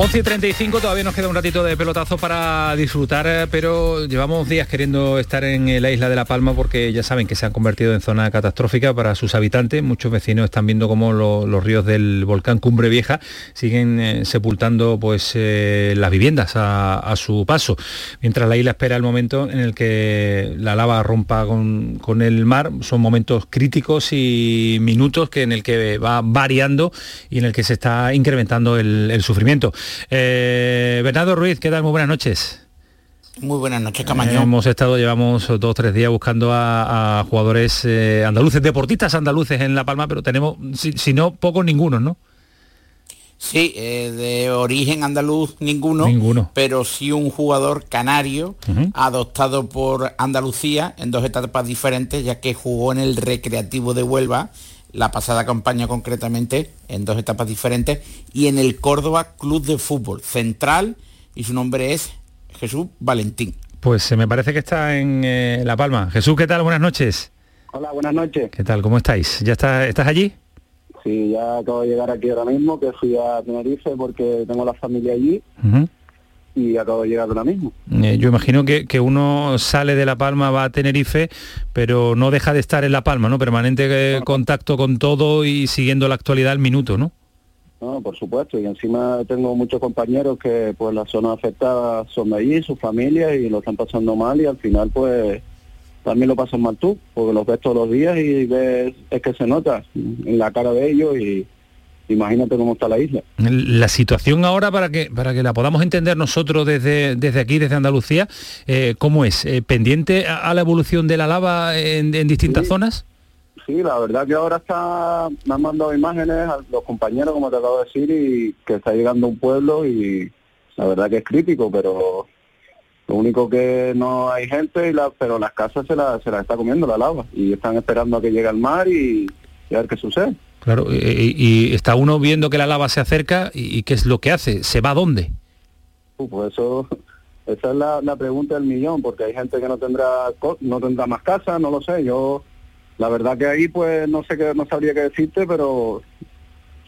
11 y 35, todavía nos queda un ratito de pelotazo para disfrutar, eh, pero llevamos días queriendo estar en eh, la isla de La Palma porque ya saben que se han convertido en zona catastrófica para sus habitantes. Muchos vecinos están viendo cómo lo- los ríos del volcán Cumbre Vieja siguen eh, sepultando pues, las viviendas a, su paso, mientras la isla espera el momento en el que la lava rompa con, con el mar. Son momentos críticos y minutos que en el que va variando y en el que se está incrementando el sufrimiento. Eh, Bernardo Ruiz, ¿qué tal? Muy buenas noches. Muy buenas noches, Camaño. Hemos estado, llevamos dos o tres días buscando a, a jugadores eh, andaluces, deportistas andaluces en La Palma, pero tenemos, si, si no, pocos ningunos, ¿no? Sí, eh, de origen andaluz ninguno, Ninguno. pero sí un jugador canario adoptado por Andalucía en dos etapas diferentes, ya que jugó en el Recreativo de Huelva, la pasada campaña concretamente, en dos etapas diferentes, y en el Córdoba Club de Fútbol Central, y su nombre es Jesús Valentín. Pues eh, me parece que está en eh, La Palma. Jesús, ¿qué tal? Buenas noches. Hola, buenas noches. ¿Qué tal? ¿Cómo estáis? ¿Ya está, estás allí? Sí, ya acabo de llegar aquí ahora mismo, que fui a Tenerife porque tengo la familia allí. Y acabo de llegar ahora mismo. Eh, yo imagino que, que uno sale de La Palma, va a Tenerife, pero no deja de estar en La Palma, ¿no? Permanente eh, contacto con todo y siguiendo la actualidad al minuto, ¿no? No, por supuesto, y encima tengo muchos compañeros que pues las zonas afectadas son de allí, sus familias, y lo están pasando mal y al final pues también lo pasan mal tú, porque los ves todos los días y ves, es que se nota en la cara de ellos y imagínate cómo está la isla. La situación ahora, para que, para que la podamos entender nosotros desde, desde aquí, desde Andalucía, eh, ¿cómo es? Eh, ¿Pendiente a, a la evolución de la lava en, en distintas zonas? Sí, la verdad que ahora está, me han mandado imágenes a los compañeros, como te acabo de decir, y que está llegando un pueblo y la verdad que es crítico, pero lo único que no hay gente, y la, pero las casas se las se la está comiendo la lava y están esperando a que llegue al mar y, y a ver qué sucede. Claro, y, y está uno viendo que la lava se acerca y, y qué es lo que hace, ¿se va a dónde? Uh, Pues eso, esa es la, la pregunta del millón, porque hay gente que no tendrá no tendrá más casa, no lo sé. Yo, la verdad que ahí pues no sé qué, no sabría qué decirte, pero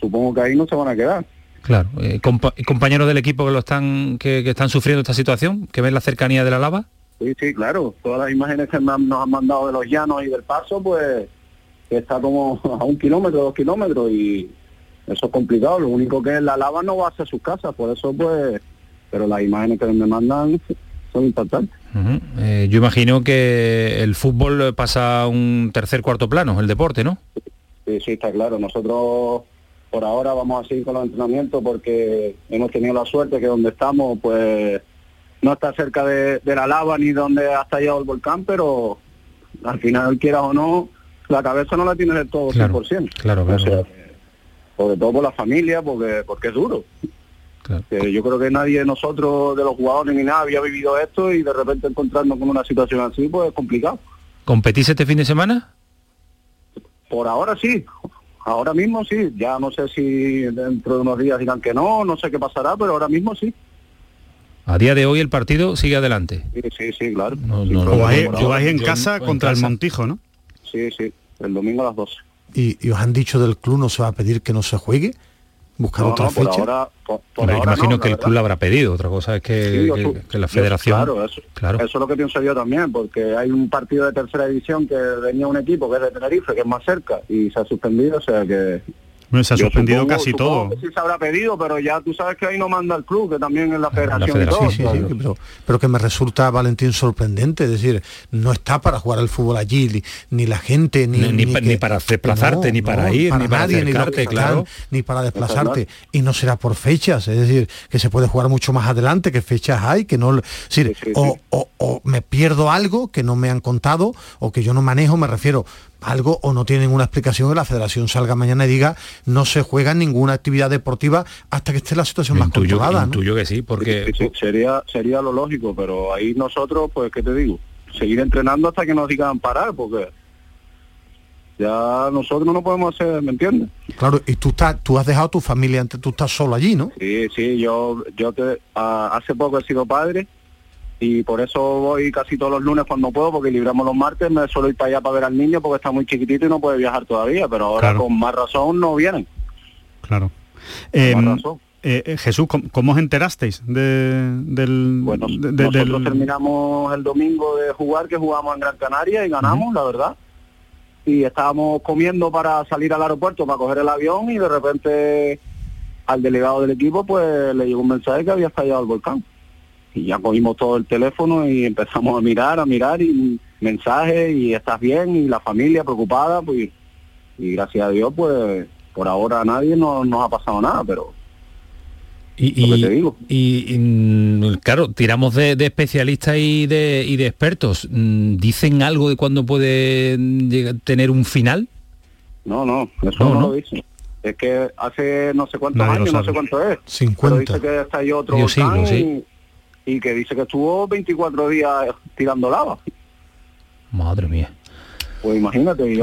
supongo que ahí no se van a quedar. Claro, eh, compa- compañeros del equipo que lo están que, que están sufriendo esta situación, que ven la cercanía de la lava. Sí, sí, claro. Todas las imágenes que nos han mandado de los llanos y del paso, pues que está como a un kilómetro, dos kilómetros y eso es complicado. Lo único que es la lava no va a ser sus casas, por eso pues, pero las imágenes que me mandan son impactantes. Eh, yo imagino que el fútbol pasa a un tercer cuarto plano, el deporte, ¿no? Sí, sí, está claro. Nosotros por ahora vamos a seguir con los entrenamientos porque hemos tenido la suerte que donde estamos pues no está cerca de, de la lava ni donde ha estallado el volcán, pero al final, quieras o no, la cabeza no la tienes del todo Claro, 100%. claro, claro. O sea, sobre todo por la familia, porque porque es duro. Que yo creo que nadie de nosotros, de los jugadores ni nada, había vivido esto y de repente encontrarnos con una situación así, pues es complicado. ¿Competís este fin de semana? Por ahora sí, ahora mismo sí, ya no sé si dentro de unos días dirán que no, no sé qué pasará, pero ahora mismo sí. A día de hoy el partido sigue adelante. Sí, sí, sí, claro. No, no, Jugáis, en yo- casa en contra el. Montijo, ¿no? Sí, sí, el domingo a las 12. Y, y os han dicho del club no se va a pedir que no se juegue, buscar No, otra no, por fecha. ahora, por, por Hombre, ahora imagino no, que la el club lo habrá pedido, otra cosa es que, Sí, yo que- su- que la yo- federación... claro, eso, eso es lo que pienso yo también, porque hay un partido de tercera división que venía un equipo que es de Tenerife, que es más cerca, y se ha suspendido, o sea que... Bueno, se ha yo suspendido supongo- casi supongo todo. que sí se habrá pedido, pero ya tú sabes que ahí no manda el club, que también es la federación, y federación, todo. sí, sí, ¿sabes? sí, pero, pero que me resulta, Valentín, sorprendente. Es decir, no está para jugar al fútbol allí, ni, ni la gente, ni, Ni- ni pa- ni para desplazarte, ni para ir, ni para nadie, ni, que claro. ni para desplazarte. Y no será por fechas, es decir, que se puede jugar mucho más adelante, que fechas hay, que no... es decir, o, o- o me pierdo algo que no me han contado, o que yo no manejo, me refiero algo o no tienen una explicación que la federación salga mañana y diga no se juega ninguna actividad deportiva hasta que esté la situación más Intuyo, controlada. ¿no? intuyo que sí, porque... Sí, sí, sería sería lo lógico, pero ahí nosotros, pues, ¿qué te digo? Seguir entrenando hasta que nos digan parar, porque ya nosotros no podemos hacer, ¿me entiendes? Claro, y tú estás, tú has dejado a tu familia antes, tú estás solo allí, ¿no? Sí, sí, yo, yo te, hace poco he sido padre y por eso voy casi todos los lunes cuando puedo, porque libramos los martes, me suelo ir para allá para ver al niño porque está muy chiquitito y no puede viajar todavía, pero ahora Claro. con más razón no vienen. Claro. Con más razón. eh, eh, Jesús, ¿cómo, cómo os enterasteis de, del, de- de- Nosotros del- terminamos el domingo de jugar, que jugamos en Gran Canaria y ganamos, la verdad. Y estábamos comiendo para salir al aeropuerto, para coger el avión y de repente al delegado del equipo pues le llegó un mensaje que había estallado el volcán. Y ya cogimos todo el teléfono y empezamos a mirar, a mirar y mensajes y estás bien y la familia preocupada, pues y gracias a Dios pues por ahora a nadie no- nos ha pasado nada, pero Y, Lo que y- te digo. y- y, mm, claro, tiramos de, de especialistas y de, y de expertos. Mm, ¿Dicen algo de cuándo puede llegar- tener un final? No, no, eso No, no, no. lo dice. Es que hace no sé cuántos Nadie años, no sé cuánto es. 50. Pero dice que otro volcán siglo, sí. Y, que dice que estuvo 24 días tirando lava. Madre mía. Pues imagínate,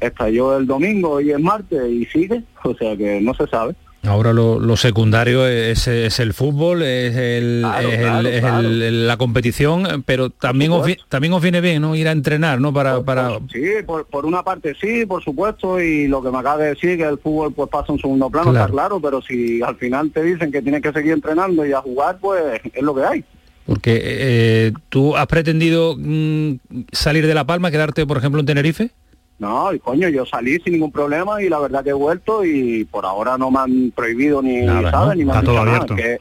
estalló el domingo y es martes y sigue, o sea que no se sabe. Ahora lo, lo secundario es, es el fútbol, es, el, Claro, es el- claro, es claro. el- el- la competición, pero también os, también os viene bien, ¿no? Ir a entrenar, ¿no? Para, para... Sí, por, por una parte sí, por supuesto, y lo que me acaba de decir, que el fútbol pues pasa en segundo plano, está claro, pero si al final te dicen que tienes que seguir entrenando y a jugar, pues es lo que hay. Porque eh, tú has pretendido mm, salir de La Palma, quedarte, por ejemplo, en Tenerife. No, y coño, yo salí sin ningún problema y la verdad que he vuelto y por ahora no me han prohibido ni, Nada, ¿sabes? ¿no? Ni me Está han todo nada, que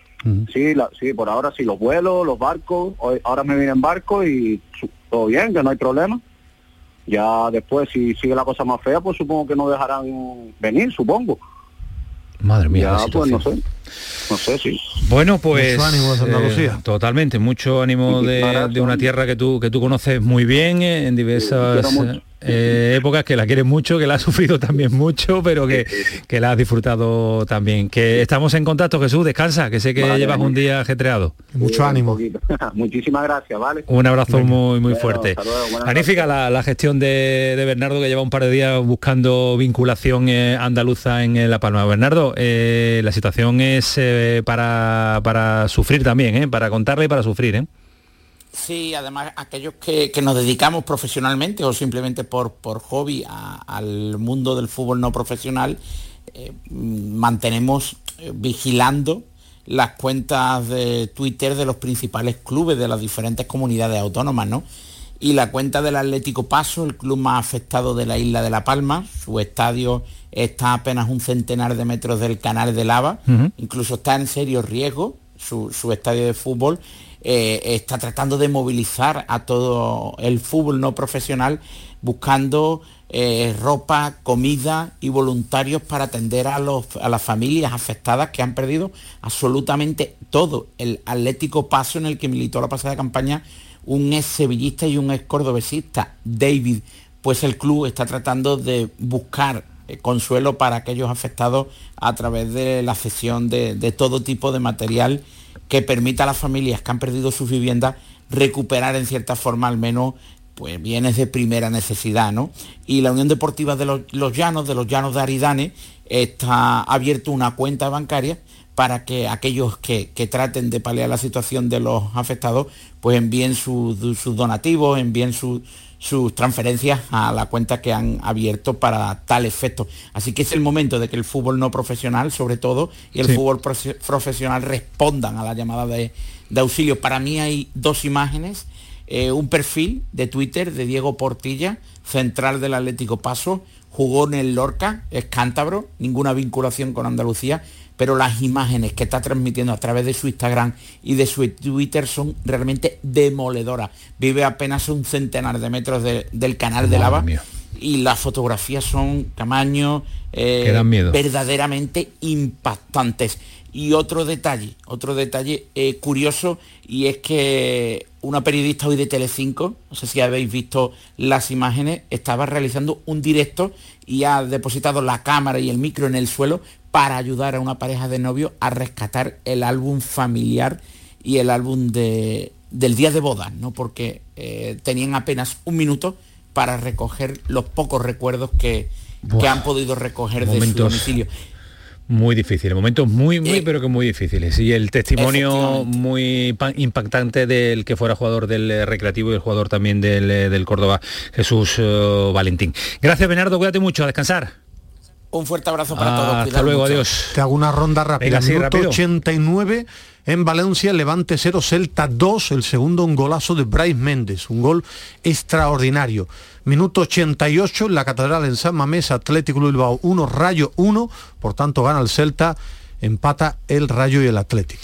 sí, la- sí, por ahora sí, los vuelos, los barcos, hoy- ahora me vine en barco y su- todo bien, que no hay problema. Ya después, si sigue la cosa más fea, pues supongo que no dejarán venir, supongo. Madre mía, la ya, pues no sé, no sé, sí. Bueno, pues Mucho ánimo Andalucía. eh, totalmente, mucho ánimo de, de una tierra que tú que tú conoces muy bien eh, en diversas. Eh, épocas, que la quieres mucho, que la has [LAUGHS] sufrido también mucho, pero que, que la has disfrutado también. Que estamos en contacto, Jesús, descansa, que sé que Vale, llevas un día ajetreado. Mucho ánimo. [LAUGHS] Muchísimas gracias, ¿vale? Un abrazo muy muy Bueno, fuerte. luego, buenas Magnífica la, la gestión de, de Bernardo que lleva un par de días buscando vinculación eh, andaluza en eh, La Palma. Bernardo, eh, la situación es eh, para, para sufrir también, eh, para contarla y para sufrir. ¿eh? Sí, además aquellos que, que nos dedicamos profesionalmente o simplemente por, por hobby a- al mundo del fútbol no profesional, eh, mantenemos eh, vigilando las cuentas de Twitter de los principales clubes de las diferentes comunidades autónomas, ¿no? Y la cuenta del Atlético Paso, el club más afectado de la isla de La Palma, su estadio está a apenas un centenar de metros del canal de lava, incluso está en serio riesgo su, su estadio de fútbol, eh, está tratando de movilizar a todo el fútbol no profesional buscando eh, ropa, comida y voluntarios para atender a, los, a las familias afectadas que han perdido absolutamente todo. El Atlético Paso en el que militó la pasada campaña un ex sevillista y un ex cordobesista, David, pues el club está tratando de buscar eh, consuelo para aquellos afectados a través de la cesión de, de todo tipo de material que permita a las familias que han perdido sus viviendas recuperar en cierta forma al menos pues bienes de primera necesidad, ¿no? Y la Unión Deportiva de los, Llanos, de los Llanos de Aridane, está abierto una cuenta bancaria para que aquellos que, traten de paliar la situación de los afectados, pues envíen sus donativos, envíen su- sus transferencias a la cuenta que han abierto para tal efecto. Así que es el momento de que el fútbol no profesional, sobre todo, y el Sí. fútbol profe- profesional respondan a la llamada de, de auxilio. Para mí hay dos imágenes, eh, un perfil de Twitter de Diego Portilla, central del Atlético Paso, jugó en el Lorca, es cántabro, ninguna vinculación con Andalucía, pero las imágenes que está transmitiendo a través de su Instagram y de su Twitter son realmente demoledoras. Vive apenas un centenar de metros de- del canal de lava mía. y las fotografías son tamaño eh, verdaderamente impactantes. Y otro detalle, otro detalle eh, curioso, y es que una periodista hoy de Telecinco, no sé si habéis visto las imágenes, estaba realizando un directo y ha depositado la cámara y el micro en el suelo para ayudar a una pareja de novios a rescatar el álbum familiar y el álbum de, del día de boda, ¿no? Porque eh, tenían apenas un minuto para recoger los pocos recuerdos que, que han podido recoger de su domicilio. Muy difíciles, momentos muy, Eh, muy, pero que muy difíciles. Y el testimonio muy pa- impactante del que fuera jugador del eh, Recreativo y el jugador también del, eh, del Córdoba, Jesús eh, Valentín. Gracias, Bernardo, cuídate mucho, a descansar. Un fuerte abrazo para Ah, todos. hasta cuidaos luego, mucho. adiós. Te hago una ronda rápida. Venga, sí, Minuto rápido. 89 en Valencia, Levante 0, Celta 2, el segundo un golazo de Bryce Méndez, un gol extraordinario. Minuto 88 en la Catedral en San Mamés, Atlético Bilbao 1, Rayo 1, por tanto gana el Celta, empata el Rayo y el Atlético.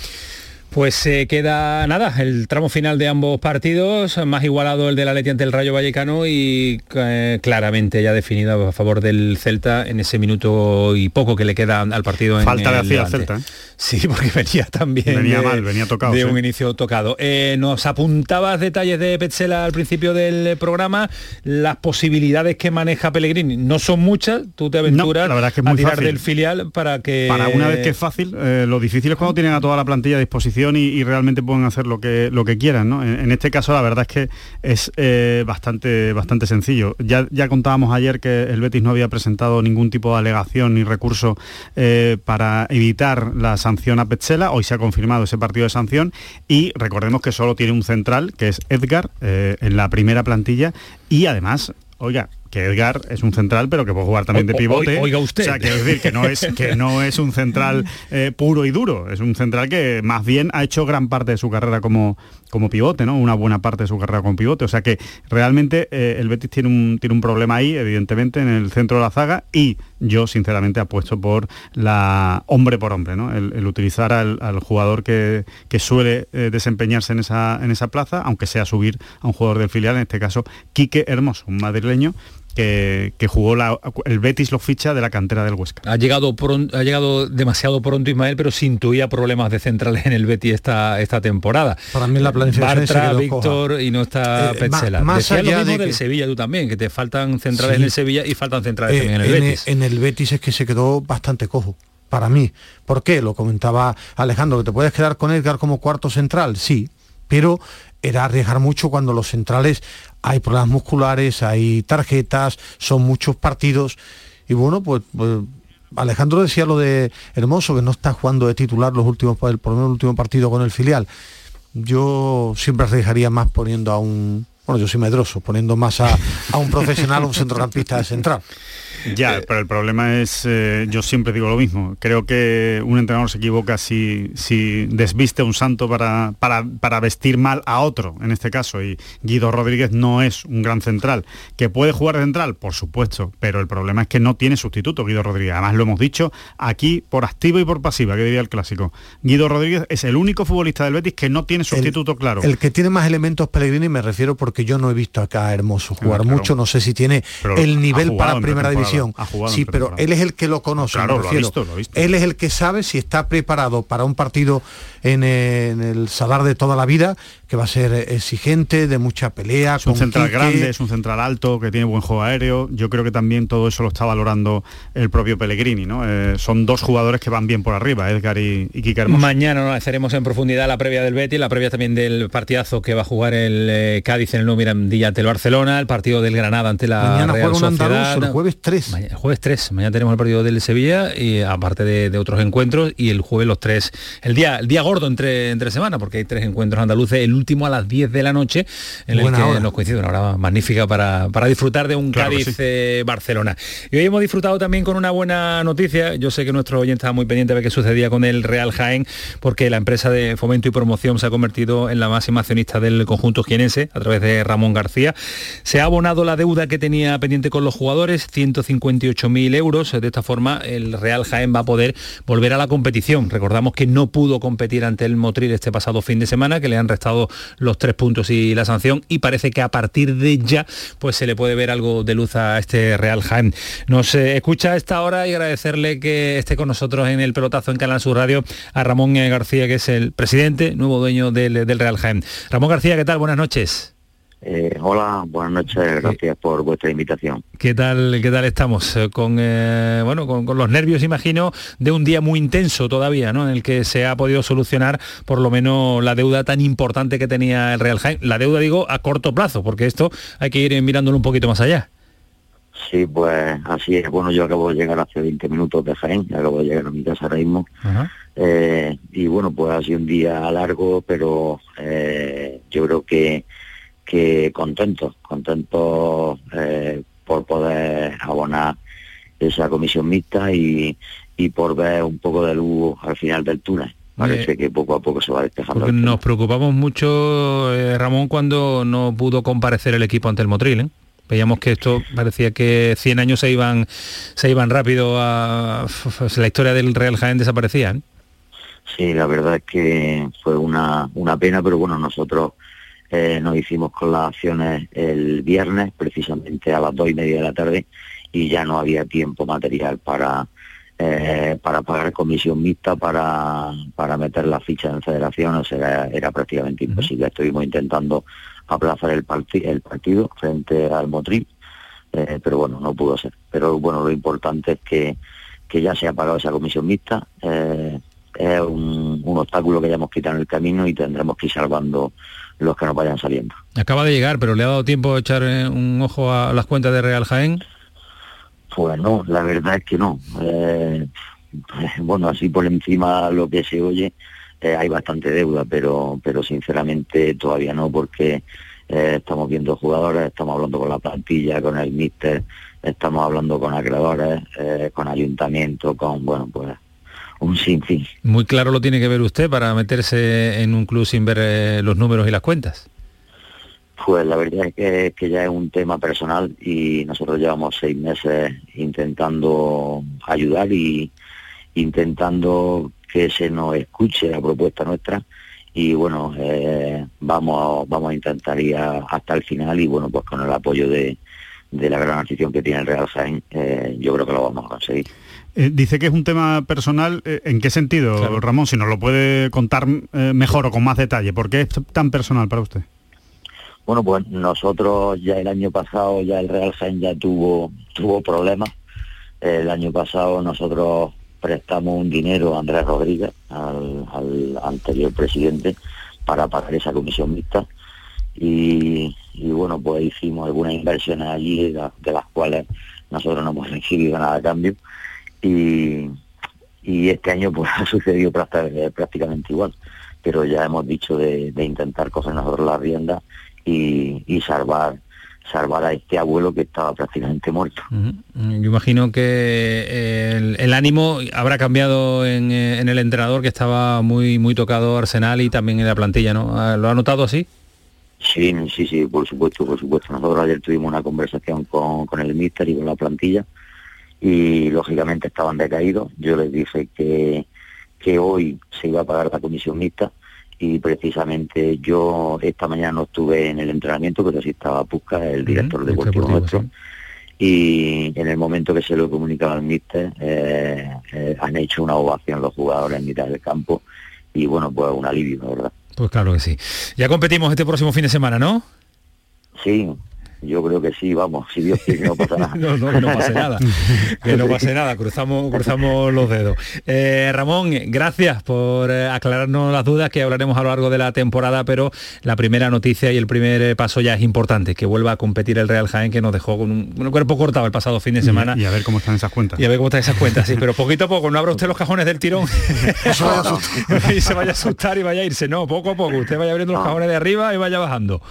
Pues se queda nada, el tramo final de ambos partidos, más igualado el del Atleti ante el Rayo Vallecano y eh, claramente ya definido a favor del Celta en ese minuto y poco que le queda al partido. En Falta el hacía al Levante. Celta, ¿eh? Sí, [LAUGHS] porque venía también Venía de, mal, venía tocado, de sí. un inicio tocado. Eh, nos apuntabas detalles de Petzela al principio del programa, las posibilidades que maneja Pellegrini no son muchas, tú te aventuras la verdad es que es a tirar fácil. del filial para que Para una vez que es fácil, eh, lo difícil es cuando tienen a toda la plantilla a disposición y, realmente pueden hacer lo que, lo que quieran. ¿no? En, en este caso la verdad es que es eh, bastante, bastante sencillo. Ya, ya contábamos ayer que el Betis no había presentado ningún tipo de alegación ni recurso eh, para evitar la sanción a Petzela. Hoy se ha confirmado ese partido de sanción y recordemos que solo tiene un central, que es Edgar, eh, en la primera plantilla y además, oiga, que Edgar es un central, pero que puede jugar también de o- pivote. oiga usted. O sea, quiero decir que no es, que no es un central [LAUGHS] eh, puro y duro, es un central que más bien ha hecho gran parte de su carrera como, como pivote, ¿no? Una buena parte de su carrera como pivote. O sea que realmente eh, el Betis tiene un, tiene un problema ahí, evidentemente, en el centro de la zaga y yo sinceramente apuesto por la hombre por hombre, ¿no? El, el utilizar al, al jugador que, que suele eh, desempeñarse en esa, en esa plaza, aunque sea subir a un jugador del filial, en este caso Quique Hermoso, un madrileño que, que jugó la- el Betis lo ficha de la cantera del Huesca. Ha llegado, ha llegado demasiado pronto Ismael, pero se intuía problemas de centrales en el Betis esta, esta temporada. Para mí la planificación se Bartra, quedó Víctor y no está Eh, Petzela. más allá lo mismo de del que- Sevilla tú también, que te faltan centrales Sí. en el Sevilla y faltan centrales Eh, también en el en, Betis. en el Betis es que se quedó bastante cojo, para mí. ¿Por qué? Lo comentaba Alejandro, que te puedes quedar con Edgar como cuarto central, sí, pero era arriesgar mucho cuando los centrales hay problemas musculares, hay tarjetas, son muchos partidos. Y bueno, pues, pues, Alejandro decía lo de Hermoso, que no está jugando de titular los últimos, por lo último partido con el filial. Yo siempre arriesgaría más poniendo a un, bueno, yo soy medroso, poniendo más a, a un profesional, un centrocampista de central. Ya, pero el problema es, eh, yo siempre digo lo mismo, creo que un entrenador se equivoca si, si desviste a un santo para, para, para vestir mal a otro, en este caso, y Guido Rodríguez no es un gran central. ¿Que puede jugar de central? Por supuesto, pero el problema es que no tiene sustituto Guido Rodríguez. Además lo hemos dicho aquí por activa y por pasiva, que diría el clásico. Guido Rodríguez es el único futbolista del Betis que no tiene sustituto claro. El que tiene más elementos Pellegrini me refiero porque yo no he visto acá a Hermoso jugar Ah, claro. mucho, no sé si tiene Pero el nivel para primera pretemporada, ha jugado Sí, pero él es el que lo conoce. Claro, me lo ha refiero. visto, lo ha visto. Él es el que sabe si está preparado para un partido en, en el Sadar de toda la vida, que va a ser exigente, de mucha pelea. Es un con central Quique. grande, es un central alto, que tiene buen juego aéreo. Yo creo que también todo eso lo está valorando el propio Pellegrini, ¿no? Eh, son dos jugadores que van bien por arriba, Edgar y, y Hermoso. Mañana analizaremos en profundidad la previa del Betis, la previa también del partidazo que va a jugar el eh, Cádiz en el Nuevo Mirandilla ante el Barcelona, el partido del Granada ante la Mañana Real juega un andaluz, Sociedad. el jueves 3. Mañana- el jueves 3, mañana tenemos el partido del Sevilla y aparte de, de otros encuentros y el jueves los tres, el día, el día gordo entre, entre semana porque hay tres encuentros andaluces, el último a las 10 de la noche en Buena el que hora. nos coincide una hora magnífica para, para disfrutar de un Claro Cádiz sí. eh, Barcelona. Y hoy hemos disfrutado también con una buena noticia. Yo sé que nuestro oyente estaba muy pendiente de ver qué sucedía con el Real Jaén, porque la empresa de fomento y promoción se ha convertido en la máxima accionista del conjunto jienense a través de Ramón García. Se ha abonado la deuda que tenía pendiente con los jugadores, 158.000 euros. De esta forma, el Real Jaén va a poder volver a la competición. Recordamos que no pudo competir ante el Motril este pasado fin de semana, que le han restado los tres puntos y la sanción, y parece que a partir de ya pues se le puede ver algo de luz a este Real Jaén. Nos eh, escucha a esta hora y agradecerle que esté con nosotros en el pelotazo en Canal Sur Radio a Ramón eh, García, que es el presidente, nuevo dueño del, Real Jaén. Ramón García, ¿qué tal? Buenas noches. Eh, hola, buenas noches, gracias por vuestra invitación. ¿Qué tal, qué tal estamos? Eh, Con, eh, bueno, con, con los nervios, imagino, de un día muy intenso todavía, ¿no? En el que se ha podido solucionar por lo menos la deuda tan importante que tenía el Real Jaén. La deuda, digo, a corto plazo, porque esto hay que ir mirándolo un poquito más allá. Sí, pues así es. Bueno, yo acabo de llegar hace 20 minutos de Jaén, acabo de llegar a mi casa ahora mismo. Eh, y bueno, pues ha sido un día largo, pero eh, yo creo que, que contento, contento eh, por poder abonar esa comisión mixta y, y por ver un poco de luz al final del túnel. Parece que poco a poco se va despejando. Nos preocupamos mucho, eh, Ramón, cuando no pudo comparecer el equipo ante el Motril. ¿eh? Veíamos que esto parecía que 100 años se iban, se iban rápido a... [LAUGHS] La historia del Real Jaén desaparecía. ¿eh? Sí, la verdad es que fue una, una pena, pero bueno, nosotros eh, nos hicimos con las acciones el viernes, precisamente a las dos y media de la tarde, y ya no había tiempo material para eh, para pagar comisión mixta, para, para meter la ficha en federación, o sea, era, era prácticamente imposible. Estuvimos intentando aplazar el, el partido frente al Motril, eh, pero bueno, no pudo ser. Pero bueno, lo importante es que, que ya se ha pagado esa comisión mixta. eh, es un, un obstáculo que ya hemos quitado en el camino y tendremos que ir salvando los que nos vayan saliendo. Acaba de llegar, pero le ha dado tiempo a echar eh, un ojo a las cuentas de Real Jaén. Pues no, la verdad es que no. Eh, [LAUGHS] bueno, así por encima lo que se oye, eh, hay bastante deuda, pero, pero sinceramente todavía no, porque eh, estamos viendo jugadores, estamos hablando con la plantilla, con el míster, estamos hablando con acreedores, eh, con ayuntamiento, con, bueno, pues un sinfín. Muy claro lo tiene que ver usted para meterse en un club sin ver eh, los números y las cuentas. Pues la verdad es que, que ya es un tema personal y nosotros llevamos seis meses intentando ayudar y intentando que se nos escuche la propuesta nuestra y bueno, eh, vamos, a, vamos a intentar ir a- hasta el final y bueno, pues con el apoyo de, de la gran afición que tiene el Real Jaén, eh, yo creo que lo vamos a conseguir. Eh, dice que es un tema personal. eh, ¿En qué sentido, Ramón? Si nos lo puede contar eh, mejor o con más detalle. ¿Por qué es tan personal para usted? Bueno, pues nosotros ya el año pasado, ya el Real Jaén ya tuvo, tuvo problemas. El año pasado nosotros prestamos un dinero a Andrés Rodríguez, al, al anterior presidente, para pagar esa comisión mixta. Y, y bueno, pues hicimos algunas inversiones allí, de, la- de las cuales nosotros no hemos recibido nada a cambio. Y, y este año pues [LAUGHS] ha sucedido prácti- prácticamente igual. Pero ya hemos dicho de, de intentar coger nosotros la rienda y, y salvar salvar a este abuelo que estaba prácticamente muerto. Yo imagino que el, el ánimo habrá cambiado en, eh, en el entrenador que estaba muy muy tocado Arsenal y también en la plantilla, ¿no? Ah, ¿Lo ha notado así? Sí, sí, sí, por supuesto, por supuesto. Nosotros ayer tuvimos una conversación con, con el míster y con la plantilla y lógicamente estaban decaídos. Yo les dije que, que hoy se iba a pagar la comisión mixta y precisamente yo esta mañana no estuve en el entrenamiento, pero sí estaba Pusca, el director deportivo nuestro. Y en el momento que se lo comunicaba al míster, eh, eh, han hecho una ovación los jugadores en mitad del campo y bueno, pues un alivio, la verdad. Pues claro que sí. Ya competimos este próximo fin de semana, ¿no? Sí, yo creo que sí, vamos, si Dios quiere que no pasa nada. [LAUGHS] No, no, que no pase nada. Que no pase nada, cruzamos, cruzamos los dedos. Eh, Ramón, gracias por eh, aclararnos las dudas que hablaremos a lo largo de la temporada, pero la primera noticia y el primer eh, paso ya es importante, que vuelva a competir el Real Jaén, que nos dejó con un, un cuerpo cortado el pasado fin de semana. Y, y a ver cómo están esas cuentas. Y a ver cómo están esas cuentas, sí, pero poquito a poco, no abra usted los cajones del tirón [LAUGHS] [LAUGHS] y se vaya a asustar y vaya a irse, no, poco a poco, usted vaya abriendo los cajones de arriba y vaya bajando.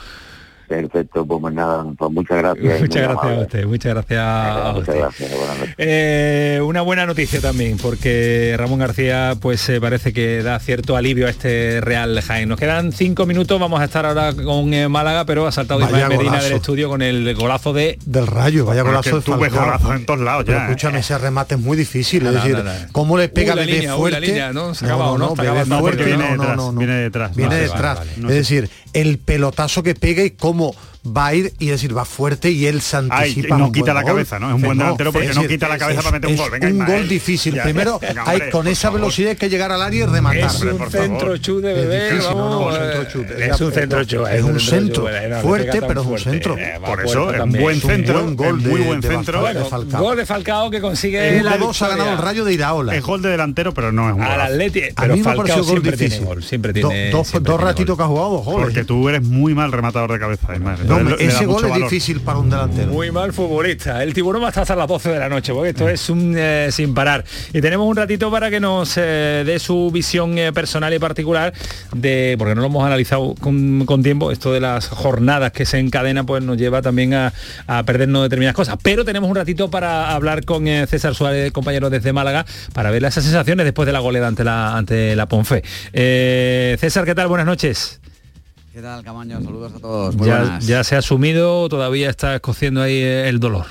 Perfecto, pues nada, pues muchas gracias. Muchas gracias a usted, muchas gracias a Venga, usted. Muchas gracias, buenas noches. Eh, una buena noticia también, porque Ramón García pues eh, parece que da cierto alivio a este Real Jaén. Nos quedan cinco minutos, vamos a estar ahora con eh, Málaga, pero ha saltado Vaya Ismael Medina golazo. del estudio con el golazo de... Del rayo, vaya Bueno, golazo de golazos en todos lados Pero ya, escúchame, eh. ese remate es muy difícil. Nada, es decir, cómo le pega la línea, uy, fuerte. la línea, ¿no? Se ha acabado, ¿no? Viene no, no, detrás, no, no. viene detrás. Viene detrás. Es decir, el pelotazo que pega y cómo もう va a ir y decir va fuerte y él se Ay, anticipa. no un quita la gol. cabeza, ¿no? Es un buen No, delantero porque es no decir, quita la cabeza es- para meter un gol. Venga, un Ismael. gol difícil. Ya, Primero, venga, hay, hombre, con esa favor. velocidad hay que llegar al área y rematar. Es un centro chut de bebé, Es difícil, vamos, no, no, eh, centro chut. es un centro Es un fuerte, pero es un centro. eh, Por eso, es un buen un centro, buen gol muy buen centro. Gol de Falcao que consigue Un la 2 ha ganado el rayo de Iraola. Es gol de delantero, pero no es un A mí me gol siempre tiene difícil. gol, siempre Do- tiene dos siempre dos tiene ratitos gol. que ha jugado, dos goles. Porque tú eres muy mal rematador de cabeza, Ismael. No, le- ese gol es valor. difícil para un delantero. Muy mal futbolista. El tiburón va a estar hasta las 12 de la noche, porque esto es un eh, sin parar. Y tenemos un ratito para que nos eh, dé su visión eh, personal y particular de, porque no lo hemos analizado con, con tiempo, esto de las jornadas que se encadenan, pues nos lleva también a, a perdernos determinadas cosas. Pero tenemos un ratito para hablar con eh, César Suárez, compañero desde Málaga, para ver esas sensaciones después de la goleada ante la, ante la Ponfe. Eh, César, ¿qué tal? Buenas noches. ¿Qué tal, Camaño? Saludos a todos. Muy Ya, buenas. ya se ha asumido, todavía está escociendo ahí el dolor.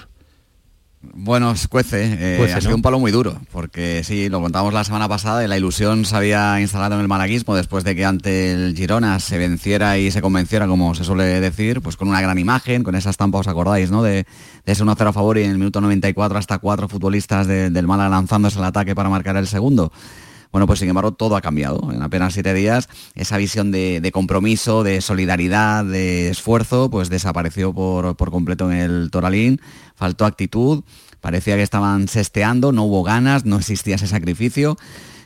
Bueno, cuece. eh, Cuece, ha ¿no? sido un palo muy duro, porque sí, lo contábamos la semana pasada, y la ilusión se había instalado en el malaguismo después de que ante el Girona se venciera y se convenciera, como se suele decir, pues con una gran imagen, con esa estampa, os acordáis, ¿no? De, de ese 1-0 a favor y en el minuto 94 hasta cuatro futbolistas de- del Málaga lanzándose al ataque para marcar el segundo. Bueno, pues sin embargo todo ha cambiado. En apenas siete días esa visión de, compromiso, de solidaridad, de esfuerzo, pues desapareció por, por completo en el Toralín. Faltó actitud, parecía que estaban sesteando, no hubo ganas, no existía ese sacrificio.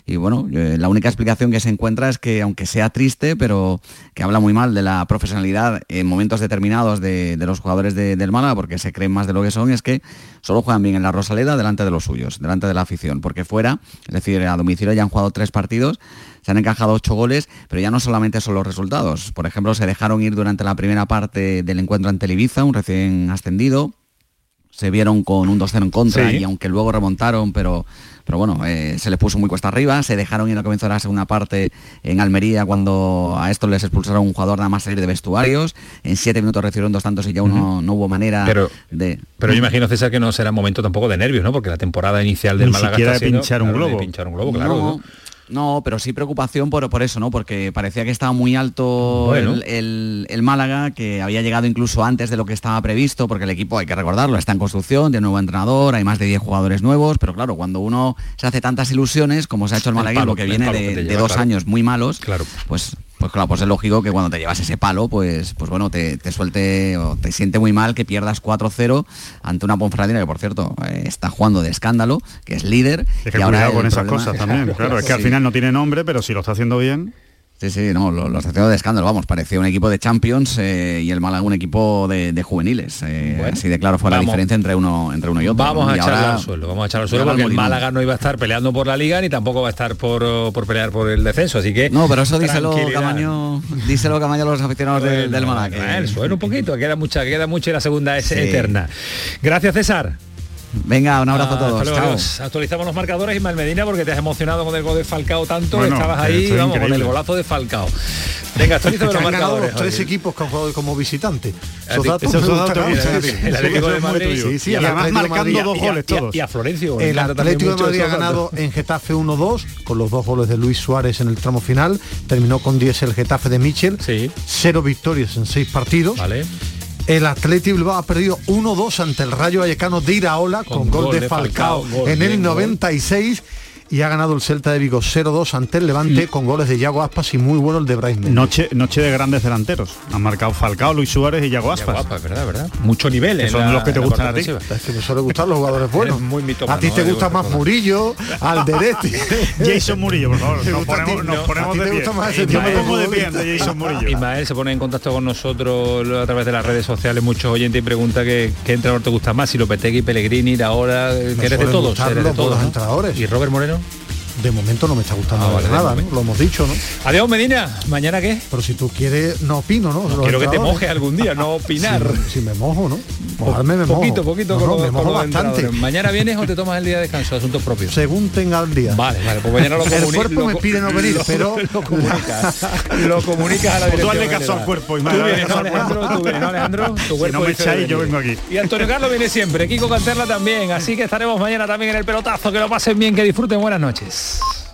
Y bueno, eh, la única explicación que se encuentra es que, aunque sea triste, pero que habla muy mal de la profesionalidad en momentos determinados de, de los jugadores de- del Málaga, porque se creen más de lo que son, es que solo juegan bien en la Rosaleda delante de los suyos, delante de la afición, porque fuera, es decir, a domicilio ya han jugado tres partidos, se han encajado ocho goles, pero ya no solamente son los resultados. Por ejemplo, se dejaron ir durante la primera parte del encuentro ante el Ibiza, un recién ascendido, se vieron con un 2-0 en contra Sí. y aunque luego remontaron, pero, pero bueno, eh, se les puso muy cuesta arriba, se dejaron ir al comienzo de la segunda parte en Almería cuando a esto les expulsaron un jugador nada más salir de vestuarios, en siete minutos recibieron dos tantos y ya uno, no hubo manera Pero- de... Pero yo imagino, César, que no será momento tampoco de nervios, ¿no? Porque la temporada inicial del Ni Málaga está de siendo- pinchar un claro, de globo. pinchar un globo, claro. no, ¿no? No, pero sí preocupación por, por eso, ¿no? Porque parecía que estaba muy alto Bueno. el, el- el Málaga, que había llegado incluso antes de lo que estaba previsto, porque el equipo, hay que recordarlo, está en construcción, tiene un nuevo entrenador, hay más de 10 jugadores nuevos, pero claro, cuando uno se hace tantas ilusiones, como se ha hecho el malaguismo, palo, que viene de, que de dos claro. años muy malos, Claro. pues pues claro, pues es lógico que cuando te llevas ese palo, pues, pues bueno, te, te suelte o te siente muy mal que pierdas 4-0 ante una Ponferradina que, por cierto, eh, está jugando de escándalo, que es líder. Es que y ahora cuidado con esas problema- cosas también. [LAUGHS] Claro, es que al final no tiene nombre, pero si lo está haciendo bien. Sí, sí, no, lo- los haciendo de escándalo, vamos, parecía un equipo de Champions eh, y el Málaga un equipo de, de juveniles. eh, Bueno, así de claro fue la diferencia entre uno, entre uno y otro. Vamos ¿no? a echarlo al suelo, vamos a echarlo al suelo porque el. Málaga no iba a estar peleando por la liga ni tampoco va a estar por, por pelear por el descenso, así que No, pero eso díselo. Camaño, díselo Camaño a los aficionados del, del Málaga. que- Bueno, suena un poquito, queda mucha, queda mucho y la segunda es Sí. eterna. Gracias César. Venga, un abrazo a Hasta todos. luego, Chao. adiós. Actualizamos los marcadores Ismael Medina porque te has emocionado con el gol de Falcao tanto, Bueno, estabas ahí, vamos, con el golazo de Falcao. Venga, actualízame Que los marcadores. los tres equipos que han jugado como visitante. Esos datos esos datos. El Atlético de Madrid. Sí, sí, Y además marcando Madrid- dos y a- goles y a- todos. Y a Florencio, El Atlético de Madrid ha ganado en Getafe 1-2 con los dos goles de Luis Suárez en el tramo final. Terminó con 10 el Getafe de Michel. Cero victorias en seis partidos. El Atlético Bilbao ha perdido 1-2 ante el Rayo Vallecano de Iraola con, gol, de Falcao, gol, en el bien, gol. 96 y ha ganado el Celta de Vigo 0-2 ante el Levante con goles de Yago Aspas y muy bueno el de Méndez. Noche, noche de grandes delanteros. Han marcado Falcao, Luis Suárez y Yago Aspas. Aspas, verdad, verdad. Mucho nivel. Que en son la- los que te gustan a ti. Es que me suele gustar los jugadores [LAUGHS] buenos. Muy a ti te ¿no? gusta más Murillo, [LAUGHS] Alderete. [LAUGHS] Jason Murillo, por favor. ¿Te Nos ponemos, nos de pie. Yo me pongo de ante Jason Murillo. Ismael se pone en contacto con nosotros a través de las redes sociales, muchos oyentes y pregunta que, qué entrenador te gusta más, si Lopetegui, Pellegrini, ahora, que eres de todos, eres de los todos. ¿Y Robert Moreno? De momento no me está gustando Ah, vale, nada, ¿no? momento. Lo hemos dicho, ¿no? Adiós Medina, ¿mañana qué? Pero si tú quieres, no opino, ¿no? Los quiero que te mojes algún día, no [LAUGHS] opinar. Si, si me mojo, ¿no? Mojarme me mojo. poquito, poquito No, con no, los- me con mojo los bastante. ¿Mañana vienes o te tomas el día de descanso? Asuntos propios. Según tenga el día. Vale, vale, pues mañana lo El comuni- cuerpo lo me pide no venir, lo- pero [LAUGHS] lo comunicas. lo comunicas a la O tú dirección hazle caso general. al cuerpo, Tú hazle vienes, caso ¿no, al cuerpo. Alejandro? Tú vienes, ¿no, Alejandro? Tu [LAUGHS] Si cuerpo no me echáis, yo vengo aquí. Y Antonio Carlos viene siempre, Kiko Canterla también, así que estaremos mañana también en el pelotazo, que lo pasen bien, que disfruten, buenas noches. Peace.